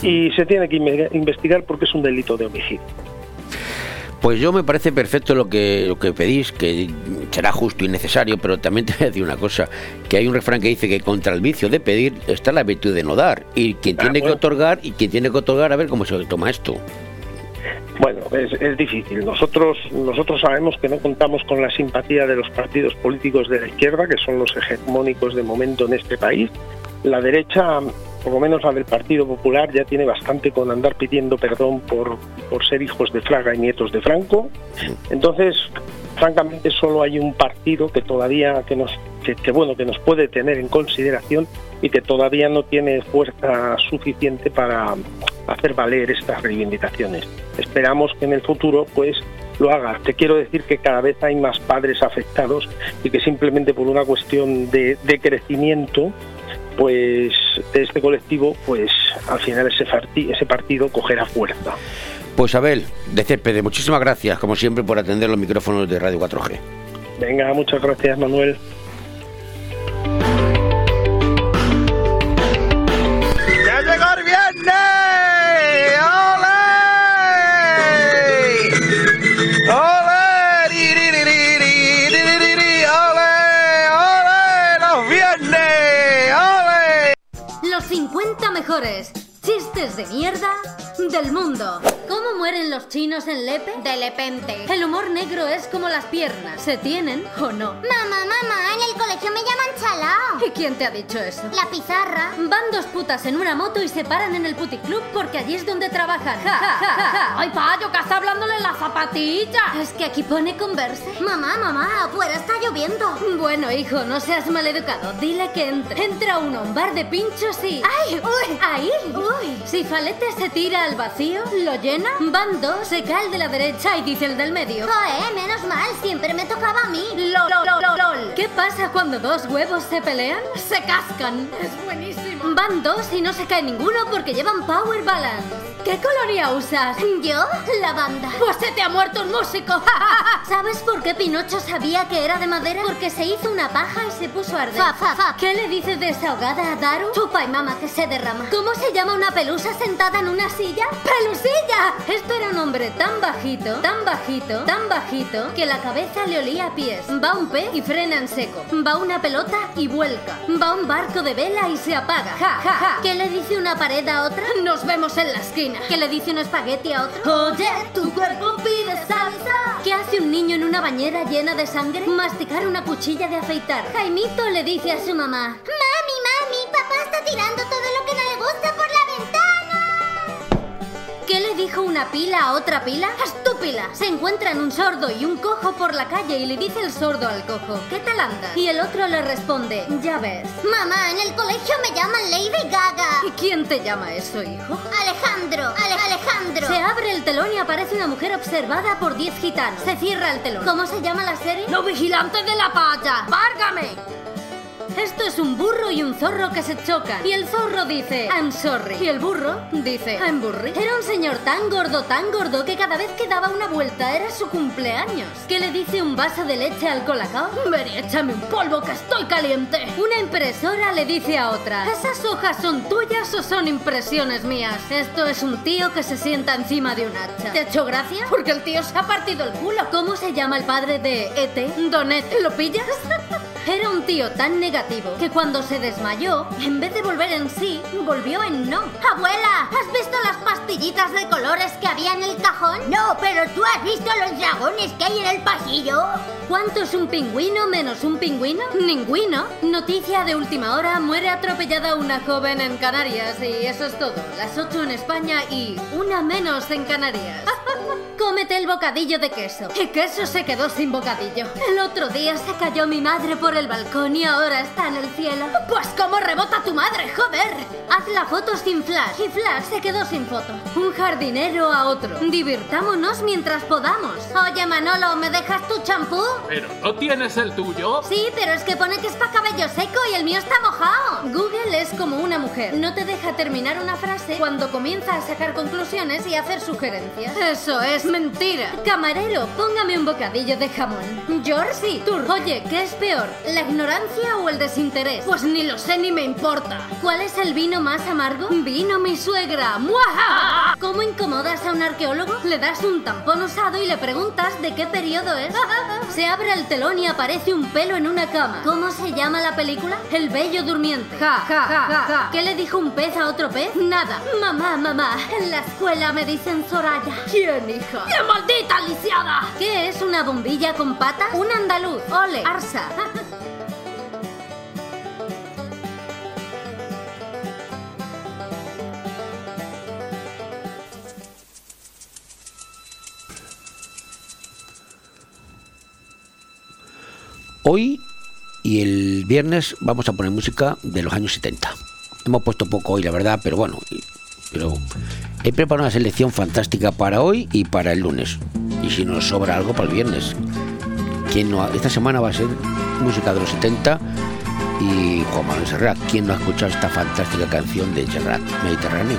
Y se tiene que inve- investigar porque es un delito de homicidio. Pues yo me parece perfecto lo que, lo que pedís, que será justo y necesario, pero también te voy a decir una cosa, que hay un refrán que dice que contra el vicio de pedir está la virtud de no dar, y quien Ah, tiene que otorgar, y quien tiene que otorgar, a ver cómo se toma esto. Bueno, es, es difícil. Nosotros, nosotros sabemos que no contamos con la simpatía de los partidos políticos de la izquierda, que son los hegemónicos de momento en este país. La derecha, por lo menos la del Partido Popular, ya tiene bastante con andar pidiendo perdón por, por ser hijos de Fraga y nietos de Franco. Entonces, francamente, solo hay un partido que todavía que nos que, bueno que nos puede tener en consideración y que todavía no tiene fuerza suficiente para hacer valer estas reivindicaciones. Esperamos que en el futuro pues lo haga. Te quiero decir que cada vez hay más padres afectados y que simplemente por una cuestión de crecimiento pues de este colectivo pues al final ese, partido cogerá fuerza. Pues Abel, de Cépede, muchísimas gracias, como siempre, por atender los micrófonos de Radio 4G. Venga, muchas gracias Manuel. Chistes de mierda del mundo. ¿Cómo mueren los chinos en Lepe? De lepente. El humor negro es como las piernas. ¿Se tienen o no? Mamá, mamá, en el colegio me llaman chalao. ¿Y quién te ha dicho eso? La pizarra. Van dos putas en una moto y se paran en el puticlub porque allí es donde trabajan. Ja, ja, ja, ja. ¡Ay, payo, que está hablándole la zapatilla! Es que aquí pone converse. Mamá, mamá, afuera está lloviendo. viendo. Bueno, hijo, no seas maleducado. Dile que entre. Entra uno a un bar de pinchos y... ¡Ay! ¡Uy! ¡Ahí! ¡Uy! Si Falete se tira al vacío, lo llena, van dos, se cae el de la derecha y dice el del medio. Joder, menos mal, siempre me tocaba a mí. LOL, LOL, LOL, LOL. ¿Qué pasa cuando dos huevos se pelean? Se cascan. Es buenísimo. Van dos y no se cae ninguno porque llevan power balance. ¿Qué colonia usas? ¿Yo? La banda. Pues se te ha muerto un músico. ¿Sabes por qué Pinocho sabía que era de madera? Porque se hizo una paja y se puso a arder. Fa, fa, fa. ¿Qué le dices desahogada a Daru? Chupa y mama que se derrama. ¿Cómo se llama una pelusa sentada en una silla? ¡Pelusilla! Esto era un hombre tan bajito, tan bajito, tan bajito, que la cabeza le olía a pies. Va un pez y frena en seco. Va una pelota y vuelca. Va un barco de vela y se apaga. Ja, ja, ja. ¿Qué le dice una pared a otra? Nos vemos en la esquina. ¿Qué le dice un espagueti a otro? Oye, tu cuerpo pide salsa. ¿Qué hace un niño en una bañera llena de sangre? Masticar una cuchilla de afeitar. Jaimito le dice a su mamá. Mami, mami, papá está tirando todo ¿Qué le dijo una pila a otra pila? ¡Estúpila! Se encuentran un sordo y un cojo por la calle y le dice el sordo al cojo, ¿qué tal andas? Y el otro le responde, ya ves. Mamá, en el colegio me llaman Lady Gaga. ¿Y quién te llama eso, hijo? Alejandro, Ale- Alejandro. Se abre el telón y aparece una mujer observada por 10 gitanos. Se cierra el telón. ¿Cómo se llama la serie? ¡Los vigilantes de la playa! ¡Várgame! Esto es un burro y un zorro que se chocan. Y el zorro dice, I'm sorry. Y el burro dice, I'm burry. Era un señor tan gordo, tan gordo, que cada vez que daba una vuelta era su cumpleaños. ¿Qué le dice un vaso de leche al colacao? Ven y échame un polvo que estoy caliente. Una impresora le dice a otra, ¿esas hojas son tuyas o son impresiones mías? Esto es un tío que se sienta encima de un hacha. ¿Te ha hecho gracia? Porque el tío se ha partido el culo. ¿Cómo se llama el padre de E.T.? Donet. ¿Lo pillas? Era un tío tan negativo que cuando se desmayó, en vez de volver en sí, volvió en no. Abuela, ¿has visto las pastillitas de colores que había en el cajón? No, pero tú has visto los dragones que hay en el pasillo. ¿Cuánto es un pingüino menos un pingüino? Ninguno. Noticia de última hora, muere atropellada una joven en Canarias y eso es todo. Las 8 en España y una menos en Canarias. Cómete el bocadillo de queso. El queso se quedó sin bocadillo. El otro día se cayó mi madre por el balcón y ahora está en el cielo. Pues cómo rebota tu madre, joder. Haz la foto sin flash y Flash se quedó sin foto. Un jardinero a otro. Divirtámonos mientras podamos. Oye Manolo, ¿me dejas tu champú? ¿Pero no tienes el tuyo? Sí, pero es que pone que es para cabello seco y el mío está mojado. Google es como una mujer. No te deja terminar una frase cuando comienza a sacar conclusiones y hacer sugerencias. Eso es mentira. Camarero, póngame un bocadillo de jamón. Georgie, tú. Oye, ¿qué es peor? ¿La ignorancia o el desinterés? Pues ni lo sé ni me importa. ¿Cuál es el vino más amargo? Vino mi suegra. ¡Muaja! ¿Cómo incomodas a un arqueólogo? Le das un tampón usado y le preguntas de qué periodo es. Se abre el telón y aparece un pelo en una cama. ¿Cómo se llama la película? El bello durmiente. Ja, ja, ja, ja. ¿Qué le dijo un pez a otro pez? Nada. Mamá, mamá, en la escuela me dicen Soraya. ¿Quién, hija? ¡Qué maldita lisiada! ¿Qué es una bombilla con patas? Un andaluz. Ole, arsa. Hoy y el viernes vamos a poner música de los años 70. Hemos puesto poco hoy, la verdad, pero bueno, pero he preparado una selección fantástica para hoy y para el lunes. Y si nos sobra algo para el viernes. ¿Quién no esta semana va a ser música de los 70 y Juan Manuel Serrat. ¿Quién no ha escuchado esta fantástica canción de Serrat, Mediterráneo?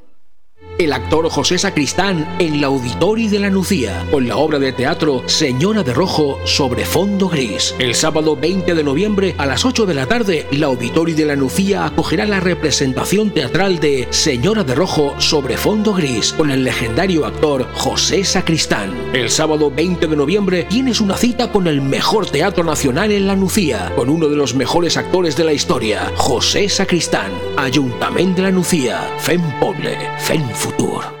El actor José Sacristán en la Auditori de la Nucía, con la obra de teatro Señora de Rojo sobre fondo gris. El sábado 20 de noviembre a las 8 de la tarde, la Auditori de la Nucía acogerá la representación teatral de Señora de Rojo sobre fondo gris, con el legendario actor José Sacristán. El sábado 20 de noviembre tienes una cita con el mejor teatro nacional en la Nucía, con uno de los mejores actores de la historia, José Sacristán. Ayuntamiento de la Nucía, Fem Poble, Fem 多了。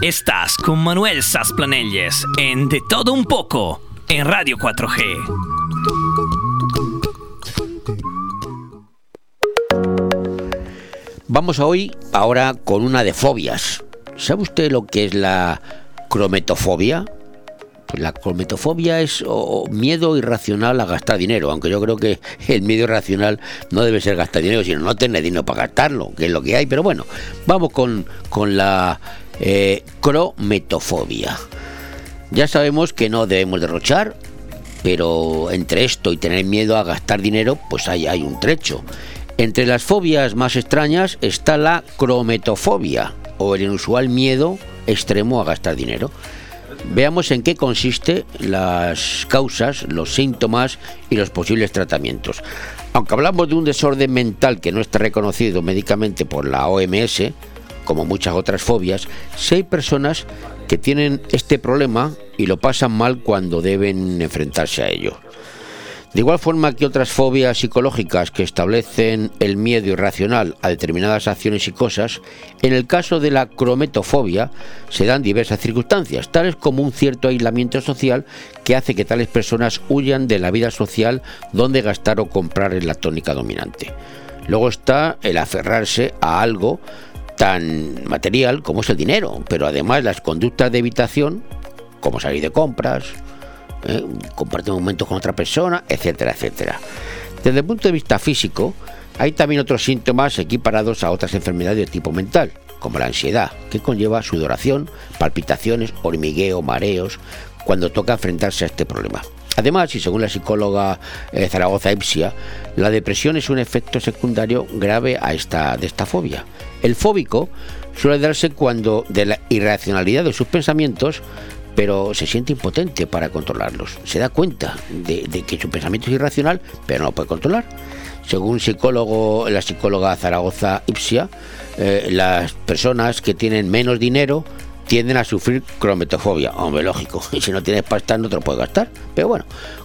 Estás con Manuel Sasplanelles en De Todo Un Poco en Radio 4G. Vamos a hoy ahora con una de fobias. ¿Sabe usted lo que es la crometofobia? Pues la crometofobia es miedo irracional a gastar dinero, aunque yo creo que el miedo irracional no debe ser gastar dinero, sino no tener dinero para gastarlo, que es lo que hay. Pero bueno, vamos con, con la eh, crometofobia. Ya sabemos que no debemos derrochar, pero entre esto y tener miedo a gastar dinero, pues hay, hay un trecho. Entre las fobias más extrañas está la crometofobia, o el inusual miedo extremo a gastar dinero. Veamos en qué consiste las causas, los síntomas y los posibles tratamientos. Aunque hablamos de un desorden mental que no está reconocido médicamente por la OMS, como muchas otras fobias, si hay personas que tienen este problema y lo pasan mal cuando deben enfrentarse a ello. De igual forma que otras fobias psicológicas que establecen el miedo irracional a determinadas acciones y cosas, en el caso de la crometofobia se dan diversas circunstancias, tales como un cierto aislamiento social que hace que tales personas huyan de la vida social donde gastar o comprar es la tónica dominante. Luego está el aferrarse a algo tan material como es el dinero, pero además las conductas de evitación, como salir de compras, ¿eh? compartir momentos con otra persona, etcétera, etcétera. Desde el punto de vista físico, hay también otros síntomas equiparados a otras enfermedades de tipo mental, como la ansiedad, que conlleva sudoración, palpitaciones, hormigueo, mareos, cuando toca enfrentarse a este problema. Además, y según la psicóloga eh, Zaragoza Ipsia, la depresión es un efecto secundario grave a esta, de esta fobia. El fóbico suele darse cuando de la irracionalidad de sus pensamientos pero se siente impotente para controlarlos. Se da cuenta de, que su pensamiento es irracional, pero no lo puede controlar. Según psicólogo, la psicóloga Zaragoza Ipsia, eh, las personas que tienen menos dinero tienden a sufrir crometofobia. Hombre, lógico, y si no tienes pasta no te lo puedes gastar. Pero bueno,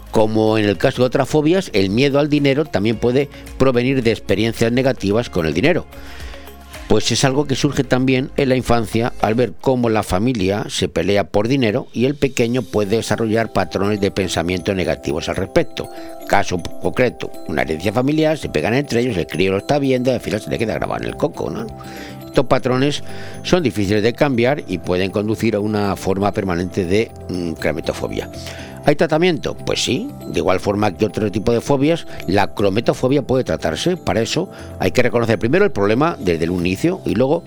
como en el caso de otras fobias, el miedo al dinero también puede provenir de experiencias negativas con el dinero pues es algo que surge también en la infancia al ver cómo la familia se pelea por dinero y el pequeño puede desarrollar patrones de pensamiento negativos al respecto. Caso concreto, una herencia familiar, se pegan entre ellos, el crío lo está viendo y al final se le queda grabado en el coco, ¿no? Estos patrones son difíciles de cambiar y pueden conducir a una forma permanente de mm, crometofobia. ¿Hay tratamiento? Pues sí, de igual forma que otro tipo de fobias, la crometofobia puede tratarse. Para eso hay que reconocer primero el problema desde el inicio y luego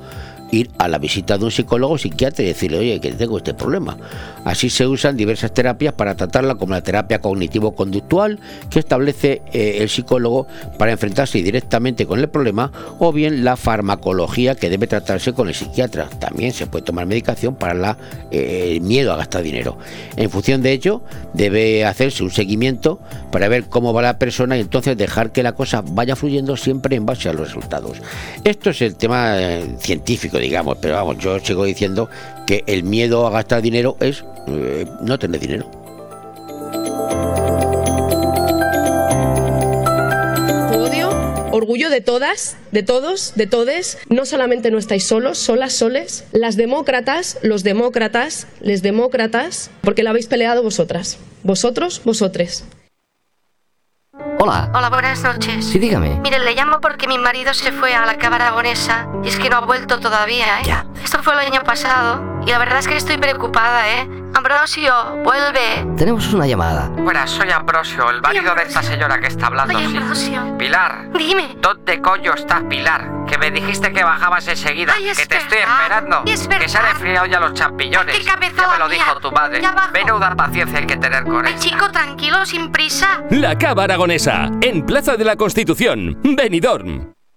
ir a la visita de un psicólogo o psiquiatra y decirle, oye, que tengo este problema. Así se usan diversas terapias para tratarla, como la terapia cognitivo-conductual que establece eh, el psicólogo para enfrentarse directamente con el problema, o bien la farmacología que debe tratarse con el psiquiatra. También se puede tomar medicación para la, eh, el miedo a gastar dinero. En función de ello, debe hacerse un seguimiento para ver cómo va la persona y entonces dejar que la cosa vaya fluyendo siempre en base a los resultados. Esto es el tema eh, científico digamos, pero vamos, yo sigo diciendo que el miedo a gastar dinero es eh, no tener dinero. orgullo de todas, de todos, de todes. No solamente no estáis solos, solas, soles. Las demócratas, los demócratas, les demócratas, porque la habéis peleado vosotras. Vosotros, vosotres. Hola. Hola, buenas noches. Sí, dígame. Mire, le llamo porque mi marido se fue a la Cámara Aragonesa y es que no ha vuelto todavía, ¿eh? Ya. Esto fue el año pasado y la verdad es que estoy preocupada, ¿eh? Ambrosio, vuelve. Tenemos una llamada. Buenas, soy Ambrosio, el marido de esta señora que está hablando. Sí. Ambrosio. Pilar. Dime. ¿Dónde coño estás, Pilar? Que me dijiste que bajabas enseguida. Ay, es que te estoy verdad. esperando. Es que se han enfriado ya los champiñones. Ay, qué cabezada ya me lo mía. dijo tu madre. Ya bajo. Menuda paciencia hay que tener con él. chico, tranquilo, sin prisa. La Cava Aragonesa, en Plaza de la Constitución, Benidorm.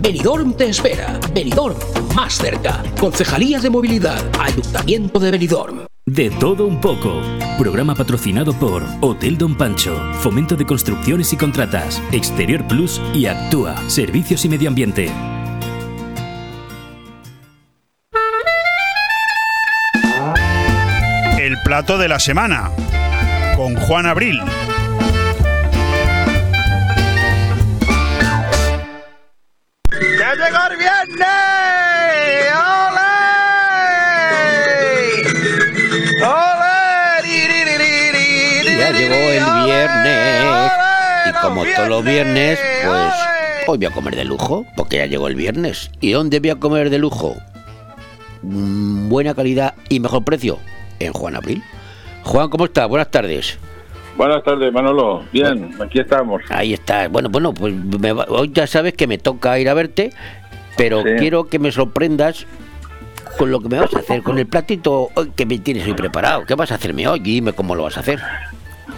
Benidorm te espera. Benidorm más cerca. Concejalía de Movilidad. Ayuntamiento de Benidorm. De todo un poco. Programa patrocinado por Hotel Don Pancho, Fomento de Construcciones y Contratas, Exterior Plus y Actúa, Servicios y Medio Ambiente. El plato de la semana con Juan Abril. Los viernes, pues hoy voy a comer de lujo, porque ya llegó el viernes. ¿Y dónde voy a comer de lujo? Mm, buena calidad y mejor precio en Juan Abril. Juan, ¿cómo estás? Buenas tardes. Buenas tardes, Manolo. Bien, aquí estamos. Ahí está. Bueno, bueno, pues me va- hoy ya sabes que me toca ir a verte, pero Sí. quiero que me sorprendas con lo que me vas a hacer, con el platito hoy que me tienes hoy preparado. ¿Qué vas a hacerme hoy? Dime cómo lo vas a hacer.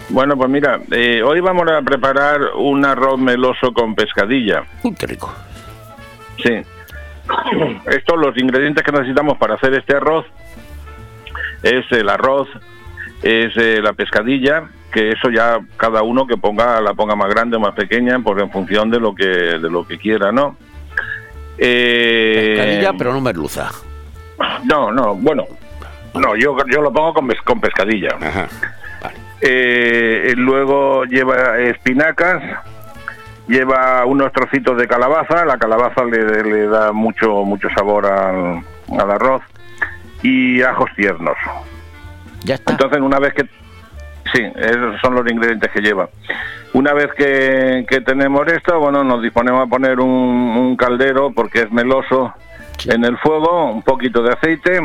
Bueno, pues mira, eh, hoy vamos a preparar un arroz meloso con pescadilla. Uy, qué rico. Sí. Estos los ingredientes que necesitamos para hacer este arroz es el arroz, es eh, la pescadilla, que eso ya cada uno que ponga la ponga más grande o más pequeña, porque en función de lo que de lo que quiera, ¿no? Eh, Pescadilla, pero no merluza. No, no, bueno, no, yo, yo lo pongo con, con pescadilla. Eh, luego lleva espinacas, lleva unos trocitos de calabaza, la calabaza le, le da mucho mucho sabor al, al arroz y ajos tiernos. Ya está. Entonces, una vez que sí, esos son los ingredientes que lleva. Una vez que, que tenemos esto, bueno, nos disponemos a poner un, un caldero porque es meloso en el fuego, un poquito de aceite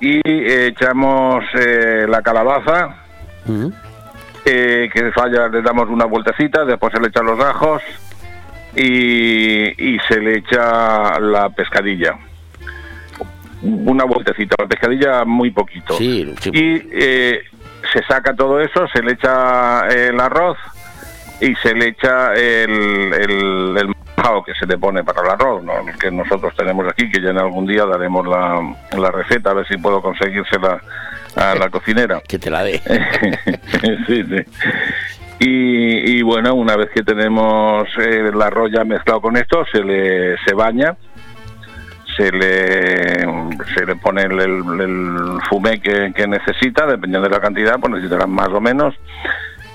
y echamos eh, la calabaza eh, que falla, le damos una vueltecita, después se le echan los ajos y, y se le echa la pescadilla. Una vueltecita, la pescadilla muy poquito. Sí, sí. Y eh, se saca todo eso, se le echa el arroz y se le echa el, el, el majao que se le pone para el arroz, ¿no? El que nosotros tenemos aquí, que ya en algún día daremos la, la receta, a ver si puedo conseguírsela a la cocinera. Que te la dé. sí, sí. Y, y bueno, una vez que tenemos eh, el arroz ya mezclado con esto, se le se baña, se le, se le pone el, el- el fumé que, que necesita, dependiendo de la cantidad, pues necesitarán más o menos,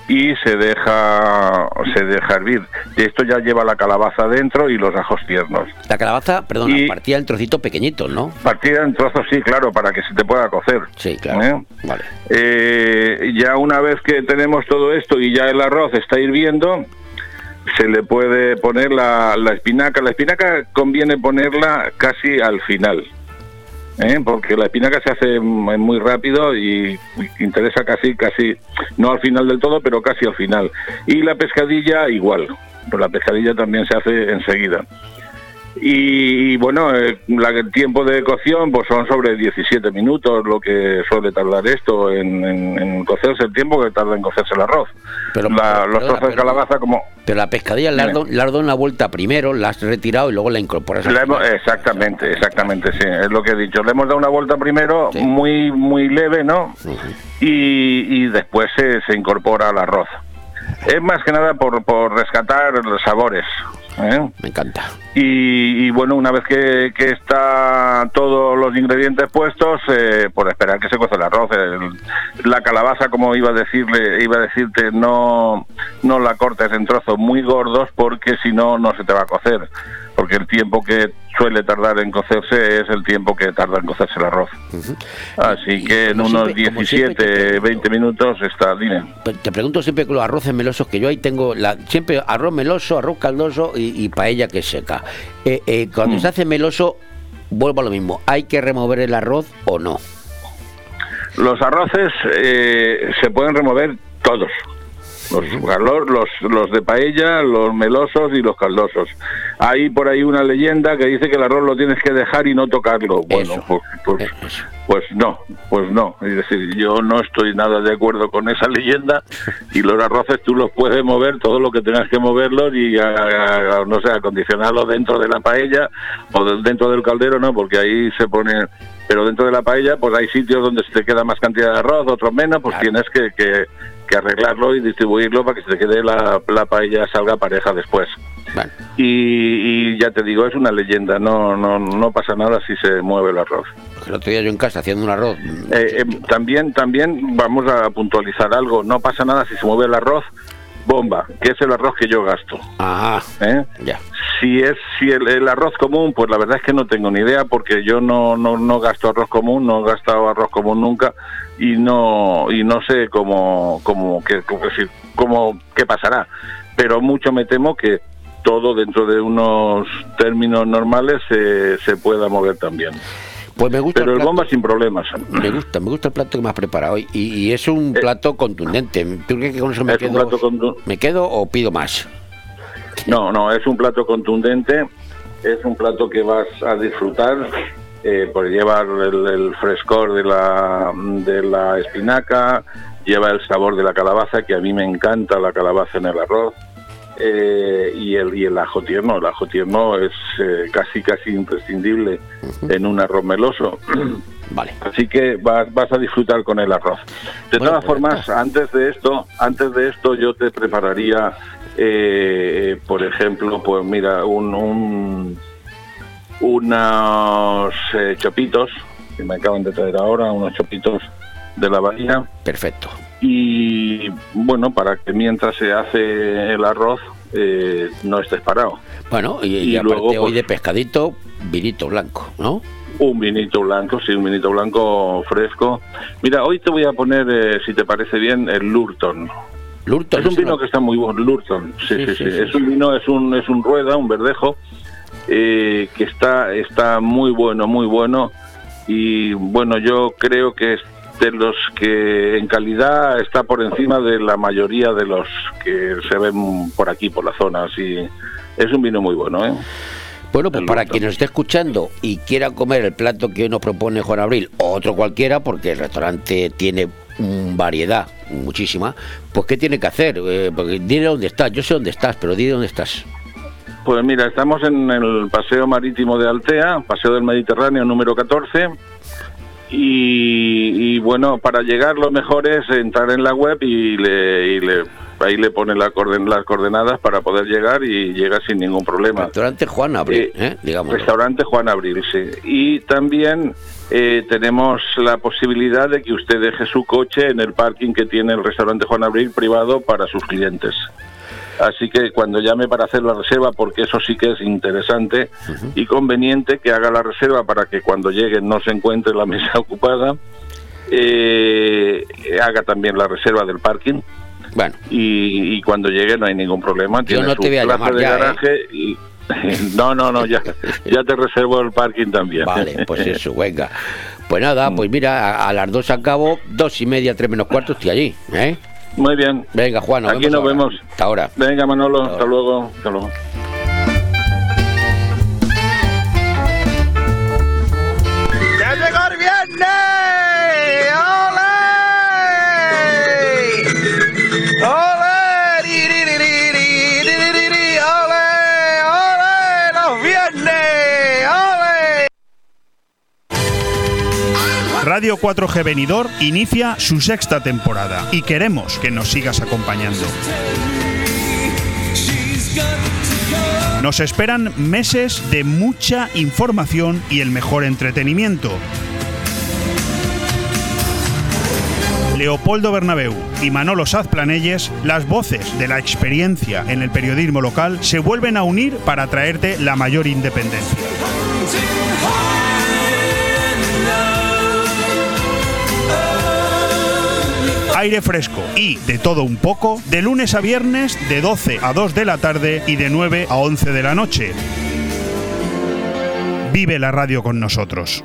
y se deja se deja hervir. Esto ya lleva la calabaza dentro y los ajos tiernos. La calabaza, perdona, Y- partida en trocitos pequeñitos, ¿no? Partida en trozos, sí, claro, para que se te pueda cocer. Sí, claro. ¿Eh? Vale. Eh, ya una vez que tenemos todo esto y ya el arroz está hirviendo, se le puede poner la, la espinaca. La espinaca conviene ponerla casi al final, ¿eh? porque la espinaca se hace muy rápido y interesa casi, casi, no al final del todo, pero casi al final. Y la pescadilla igual, pero la pescadilla también se hace enseguida. Y, y bueno, eh, la- el tiempo de cocción pues son sobre 17 minutos lo que suele tardar esto en, en- en cocerse, el tiempo que tarda en cocerse el arroz. Pero, La- pero, los trozos de calabaza como... Pero la pescadilla la has, dado- una vuelta primero, la has retirado y luego la incorporas. La hemos- exactamente, exactamente, sí, es lo que he dicho. Le hemos dado una vuelta primero muy muy leve, ¿no? y, y después se, se incorpora al arroz. Es más que nada por, por rescatar los sabores. ¿Eh? Me encanta. Y, y bueno, una vez que, que está todos los ingredientes puestos, eh, por esperar que se cueza el arroz. El- la calabaza, como iba a decirle, iba a decirte, no, no la cortes en trozos muy gordos porque si no, no se te va a cocer. Porque el tiempo que suele tardar en cocerse es el tiempo que tarda en cocerse el arroz. Así que en unos siempre- como siempre 17, 20 minutos está. Pero Te pregunto siempre con los arroces melosos que yo ahí tengo, la, siempre arroz meloso, arroz caldoso y, y paella que seca. Eh, eh, cuando Mm. se hace meloso, vuelvo a lo mismo, ¿hay que remover el arroz o no? Los arroces eh, se pueden remover todos. Los, calor- los, los de paella, los melosos y los caldosos. Hay por ahí una leyenda que dice que el arroz lo tienes que dejar y no tocarlo. Bueno, pues, pues, pues no, pues no. Es decir, yo no estoy nada de acuerdo con esa leyenda y los arroces tú los puedes mover todo lo que tengas que moverlos y, a- a- a- no sé, acondicionarlos dentro de la paella o de- dentro del caldero, ¿no? Porque ahí se pone... Pero dentro de la paella, pues hay sitios donde se te queda más cantidad de arroz, otros menos, pues tienes que, que, que arreglarlo y distribuirlo para que se te quede la, la paella salga pareja después. Y, y ya te digo, es una leyenda, no, no, no pasa nada si se mueve el arroz. El otro día yo en casa haciendo un arroz, Eh, eh, también, también vamos a puntualizar algo, no pasa nada si se mueve el arroz, bomba, que es el arroz que yo gasto. Ah, ¿Eh? ya. Si es si el, el arroz común, pues la verdad es que no tengo ni idea porque yo no, no, no gasto arroz común, no he gastado arroz común nunca y no y no sé cómo cómo qué decir, cómo- qué pasará. pero mucho me temo que todo dentro de unos términos normales se, se pueda mover también. Pues me gusta Pero el bomba sin problemas. Me gusta, me gusta el plato que me has preparado y, y es un plato contundente. ¿Tú crees que con eso Eh, un plato me quedo o pido más? No, no, es un plato contundente, es un plato que vas a disfrutar, eh, por llevar el, el frescor de la, de la espinaca, lleva el sabor de la calabaza, que a mí me encanta la calabaza en el arroz, eh, y, el, y el ajo tierno, el ajo tierno es eh, casi casi imprescindible en un arroz meloso. Vale. Así que vas, vas a disfrutar con el arroz. De todas formas, antes de esto, antes de esto yo te prepararía, eh, por ejemplo, pues mira, un, un- unos eh, chopitos que me acaban de traer ahora, unos chopitos de la bahía. Perfecto. Y bueno, para que mientras se hace el arroz eh, no estés parado. Bueno, y, Y y aparte luego, hoy pues- de pescadito, vinito blanco, ¿no? Un vinito blanco, sí, un vinito blanco fresco. Mira, hoy te voy a poner, eh, si te parece bien, el Lurton. Lurton. Es un vino no- que está muy bueno, Lurton. Sí, Sí, sí, sí, sí. sí, Es un vino, es un, es un rueda, un verdejo, eh, que está, está muy bueno, muy bueno. Y bueno, yo creo que es de los que en calidad está por encima de la mayoría de los que se ven por aquí, por la zona. Así, es un vino muy bueno, ¿eh? Bueno, pues para quien nos esté escuchando y quiera comer el plato que hoy nos propone Juan Abril, o otro cualquiera, porque el restaurante tiene variedad, muchísima, pues ¿qué tiene que hacer? Eh, porque dile dónde estás, yo sé dónde estás, pero dile dónde estás. Pues mira, estamos en el Paseo Marítimo de Altea, Paseo del Mediterráneo número 14. Y, y, bueno, para llegar lo mejor es entrar en la web y, le, y le- ahí le pone la coorden- las coordenadas para poder llegar y llega sin ningún problema. Restaurante Juan Abril, ¿eh? Digamos. Restaurante Juan Abril, sí. Y también eh, tenemos la posibilidad de que usted deje su coche en el parking que tiene el restaurante Juan Abril privado para sus clientes. Así que cuando llame para hacer la reserva, porque eso sí que es interesante y conveniente que haga la reserva para que cuando llegue no se encuentre la mesa ocupada, eh, haga también la reserva del parking. Bueno. Y, y cuando llegue no hay ningún problema. Yo Tiene no te voy a llamar de ya, ¿eh? garaje y- no, no, no, ya, ya te reservo el parking también. Vale, pues eso, venga. Pues nada, pues mira, a, a las dos acabo, dos y media, tres menos cuarto, estoy allí, ¿eh? Muy bien. Venga, Juan, nos Aquí vemos nos ahora. vemos. Hasta ahora. Venga, Manolo, Hasta hasta luego. Hasta luego. Radio 4G Benidorm inicia su sexta temporada y queremos que nos sigas acompañando. Nos esperan meses de mucha información y el mejor entretenimiento. Leopoldo Bernabeu y Manolo Saz Planelles, las voces de la experiencia en el periodismo local, se vuelven a unir para traerte la mayor independencia. Aire fresco y de todo un poco, de lunes a viernes de 12 a 2 de la tarde y de 9 a 11 de la noche. Vive la radio con nosotros.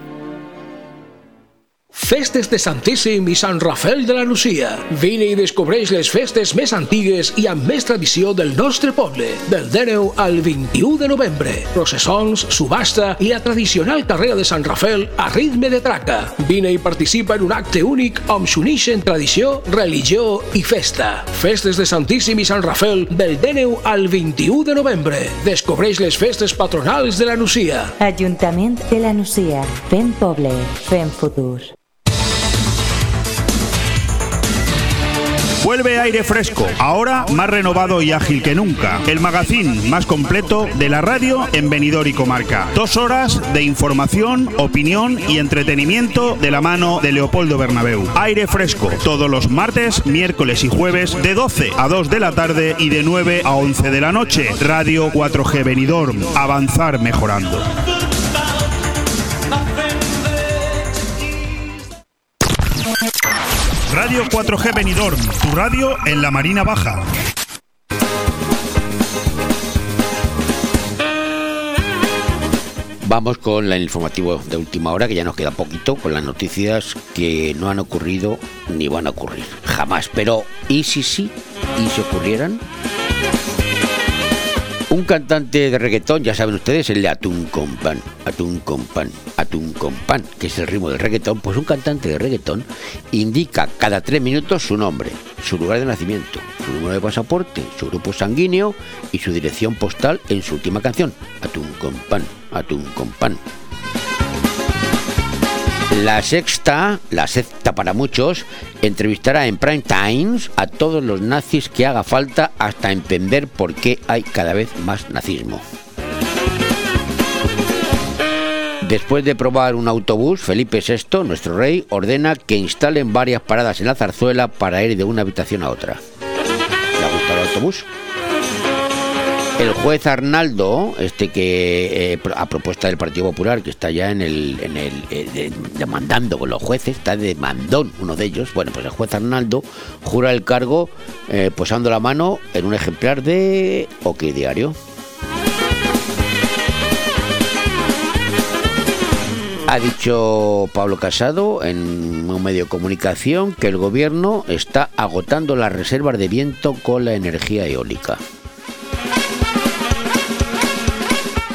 Festes de Santíssim i Sant Rafel de la Nucia. Vine i descobreix les festes més antigues i amb més tradició del nostre poble. Del 19 al 21 de novembre. Processons, subhasta i la tradicional carrera de Sant Rafel a ritme de traca. Vine i participa en un acte únic on s'unixen tradició, religió i festa. Festes de Santíssim i Sant Rafel del 19 al 21 de novembre. Descobreix les festes patronals de la Nucia. Ajuntament de la Nucia. Fem poble, fem futur. Vuelve aire fresco, ahora más renovado y ágil que nunca. El magazín más completo de la radio en Benidorm y comarca. Dos horas de información, opinión y entretenimiento de la mano de Leopoldo Bernabeu. Aire fresco, todos los martes, miércoles y jueves de 12 a 2 de la tarde y de 9 a 11 de la noche. Radio 4G Benidorm. Avanzar mejorando. Radio 4G Benidorm, tu radio en la Marina Baja. Vamos con el informativo de última hora, que ya nos queda poquito, con las noticias que no han ocurrido ni van a ocurrir. Jamás. Pero, ¿y si sí? ¿Y si ocurrieran? Un cantante de reggaetón, ya saben ustedes, el de Atún con pan, Atún con pan, Atún con pan, que es el ritmo del reggaetón, pues un cantante de reggaetón indica cada tres minutos su nombre, su lugar de nacimiento, su número de pasaporte, su grupo sanguíneo y su dirección postal en su última canción, Atún con pan, Atún con pan. La sexta, la sexta para muchos, entrevistará en Prime Times a todos los nazis que haga falta hasta entender por qué hay cada vez más nazismo. Después de probar un autobús, Felipe VI, nuestro rey, ordena que instalen varias paradas en la zarzuela para ir de una habitación a otra. ¿Le ha gustado el autobús? El juez Arnaldo, este que eh, a propuesta del Partido Popular, que está ya en el, en el eh, demandando con los jueces, está de mandón uno de ellos. Bueno, pues el juez Arnaldo jura el cargo eh, posando la mano en un ejemplar de OK Diario. Ha dicho Pablo Casado en un medio de comunicación que el gobierno está agotando las reservas de viento con la energía eólica.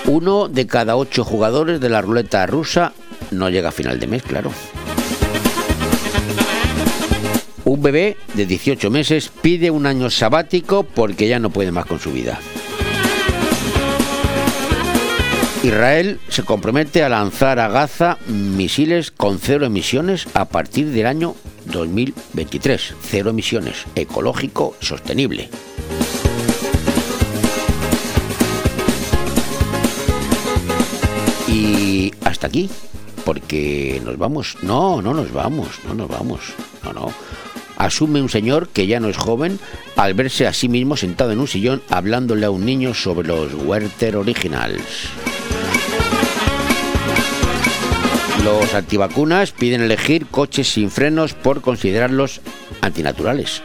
Uno de cada ocho jugadores de la ruleta rusa no llega a final de mes, claro. Un bebé de 18 meses pide un año sabático porque ya no puede más con su vida. Israel se compromete a lanzar a Gaza misiles con cero emisiones a partir del año 2023. Cero emisiones, ecológico, sostenible. Y hasta aquí, porque nos vamos. No, no nos vamos, no nos vamos. No, no. Asume un señor que ya no es joven al verse a sí mismo sentado en un sillón hablándole a un niño sobre los Werther Originals. Los antivacunas piden elegir coches sin frenos por considerarlos antinaturales.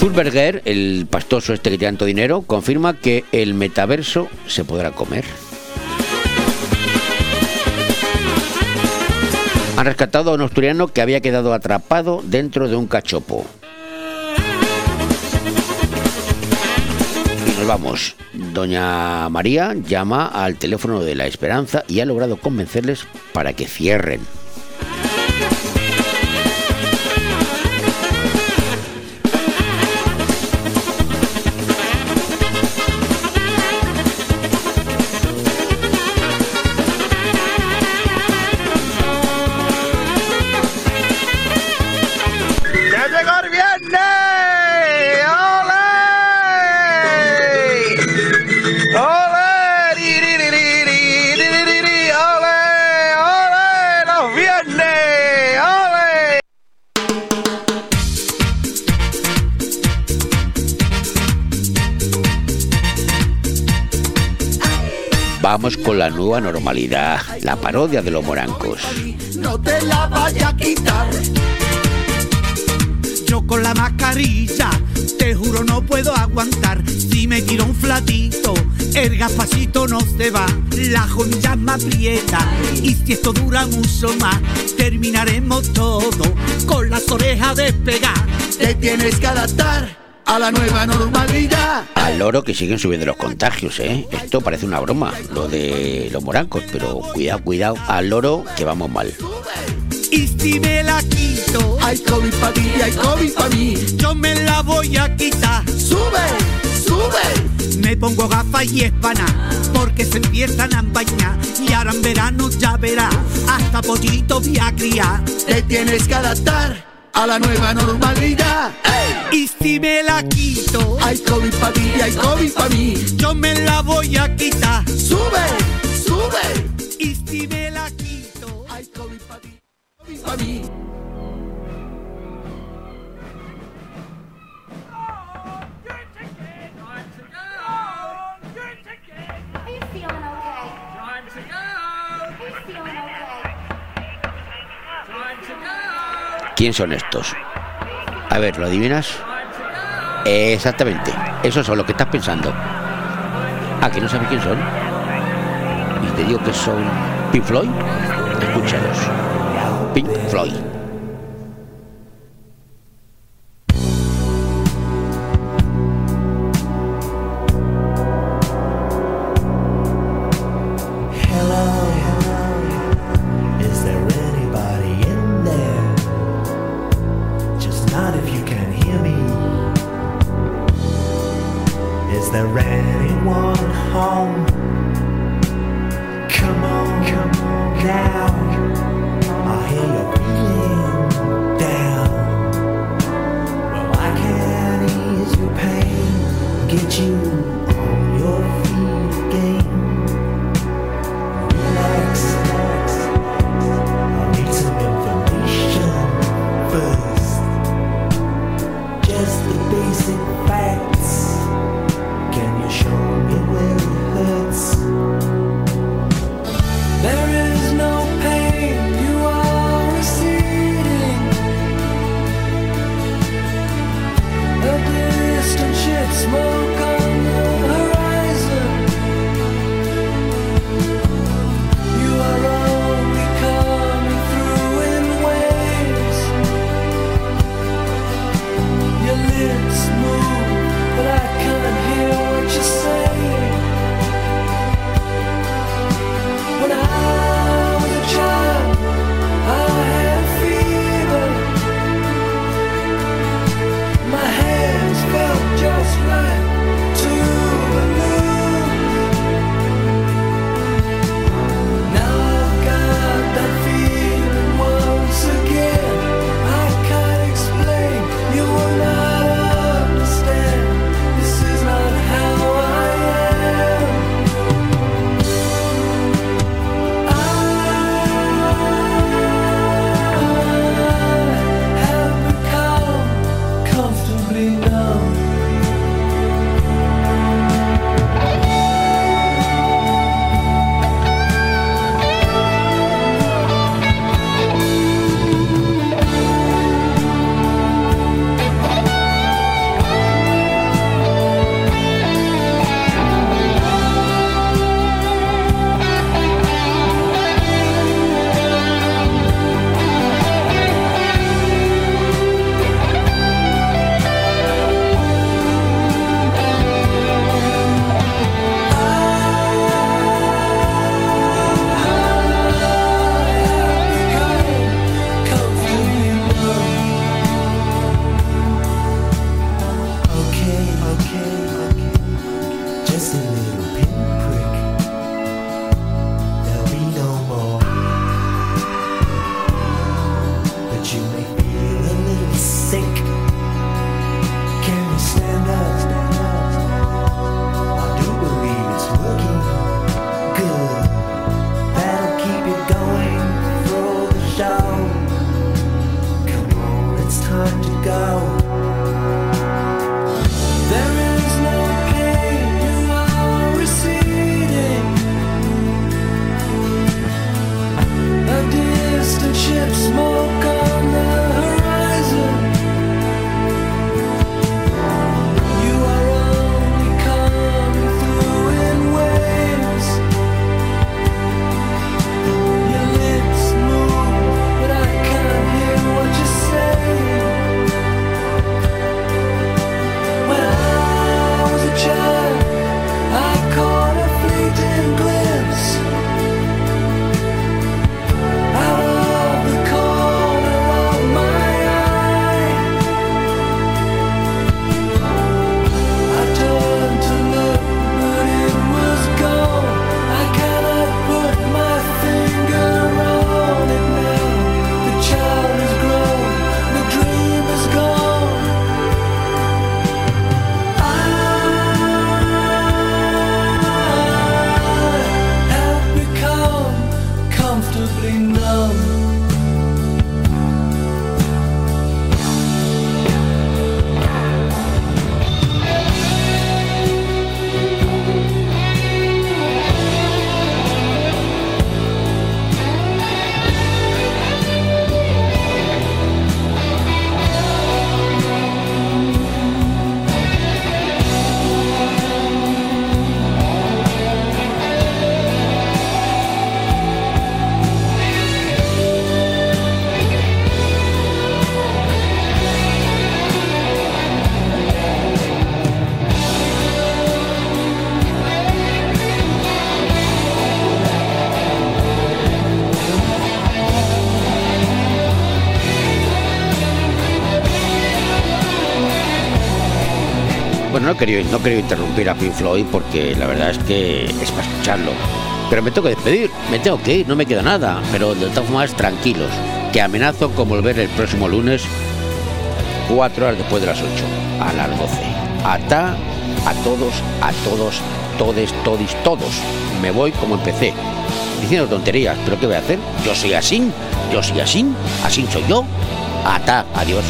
Zulberger, el pastoso este que tiene tanto dinero, confirma que el metaverso se podrá comer. Han rescatado a un asturiano que había quedado atrapado dentro de un cachopo. Y nos vamos. Doña María llama al teléfono de la esperanza y ha logrado convencerles para que cierren. La nueva normalidad, la parodia de los morancos. no te la vaya a quitar. Yo con la mascarilla, te juro no puedo aguantar. Si me tiro un flatito, el gafacito no se va. La joya me aprieta y si esto dura mucho más, terminaremos todo con las orejas despegadas. Te tienes que adaptar a la nueva normalidad. Al loro que siguen subiendo los contagios, ¿eh? Esto parece una broma, lo de los morancos, pero cuidado, cuidado, al loro que vamos mal. Y si me la quito, hay COVID para ti, hay COVID para mí. Yo me la voy a quitar. Sube, sube. Me pongo gafas y espana, porque se empiezan a empañar. Y ahora en verano ya verás, hasta pollito voy a criar. Te tienes que adaptar a la nueva normalidad. Y si me la quito, hay COVID para ti, hay COVID para mí. Yo me la voy a quitar. Sube, sube. Y si me la quito, hay COVID para ti, COVID para mí. ¿Quién son estos? A ver, ¿lo adivinas? Exactamente. Esos son los que estás pensando. Ah, que no sabes quién son. Y te digo que son Pink Floyd. Escúchalos. Pink Floyd. No querido interrumpir a Pink Floyd porque la verdad es que es para escucharlo. Pero me tengo que despedir, me tengo que ir, no me queda nada. Pero de todas formas, tranquilos, que amenazo con volver el próximo lunes, cuatro horas después de las 8, a las 12. Ata a todos, a todos, todes, todis, todos. Me voy como empecé, diciendo tonterías, pero ¿qué voy a hacer? Yo soy así, yo soy así, así soy yo. Ata, adiós.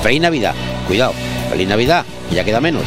Feliz Navidad, cuidado, feliz Navidad, ya queda menos.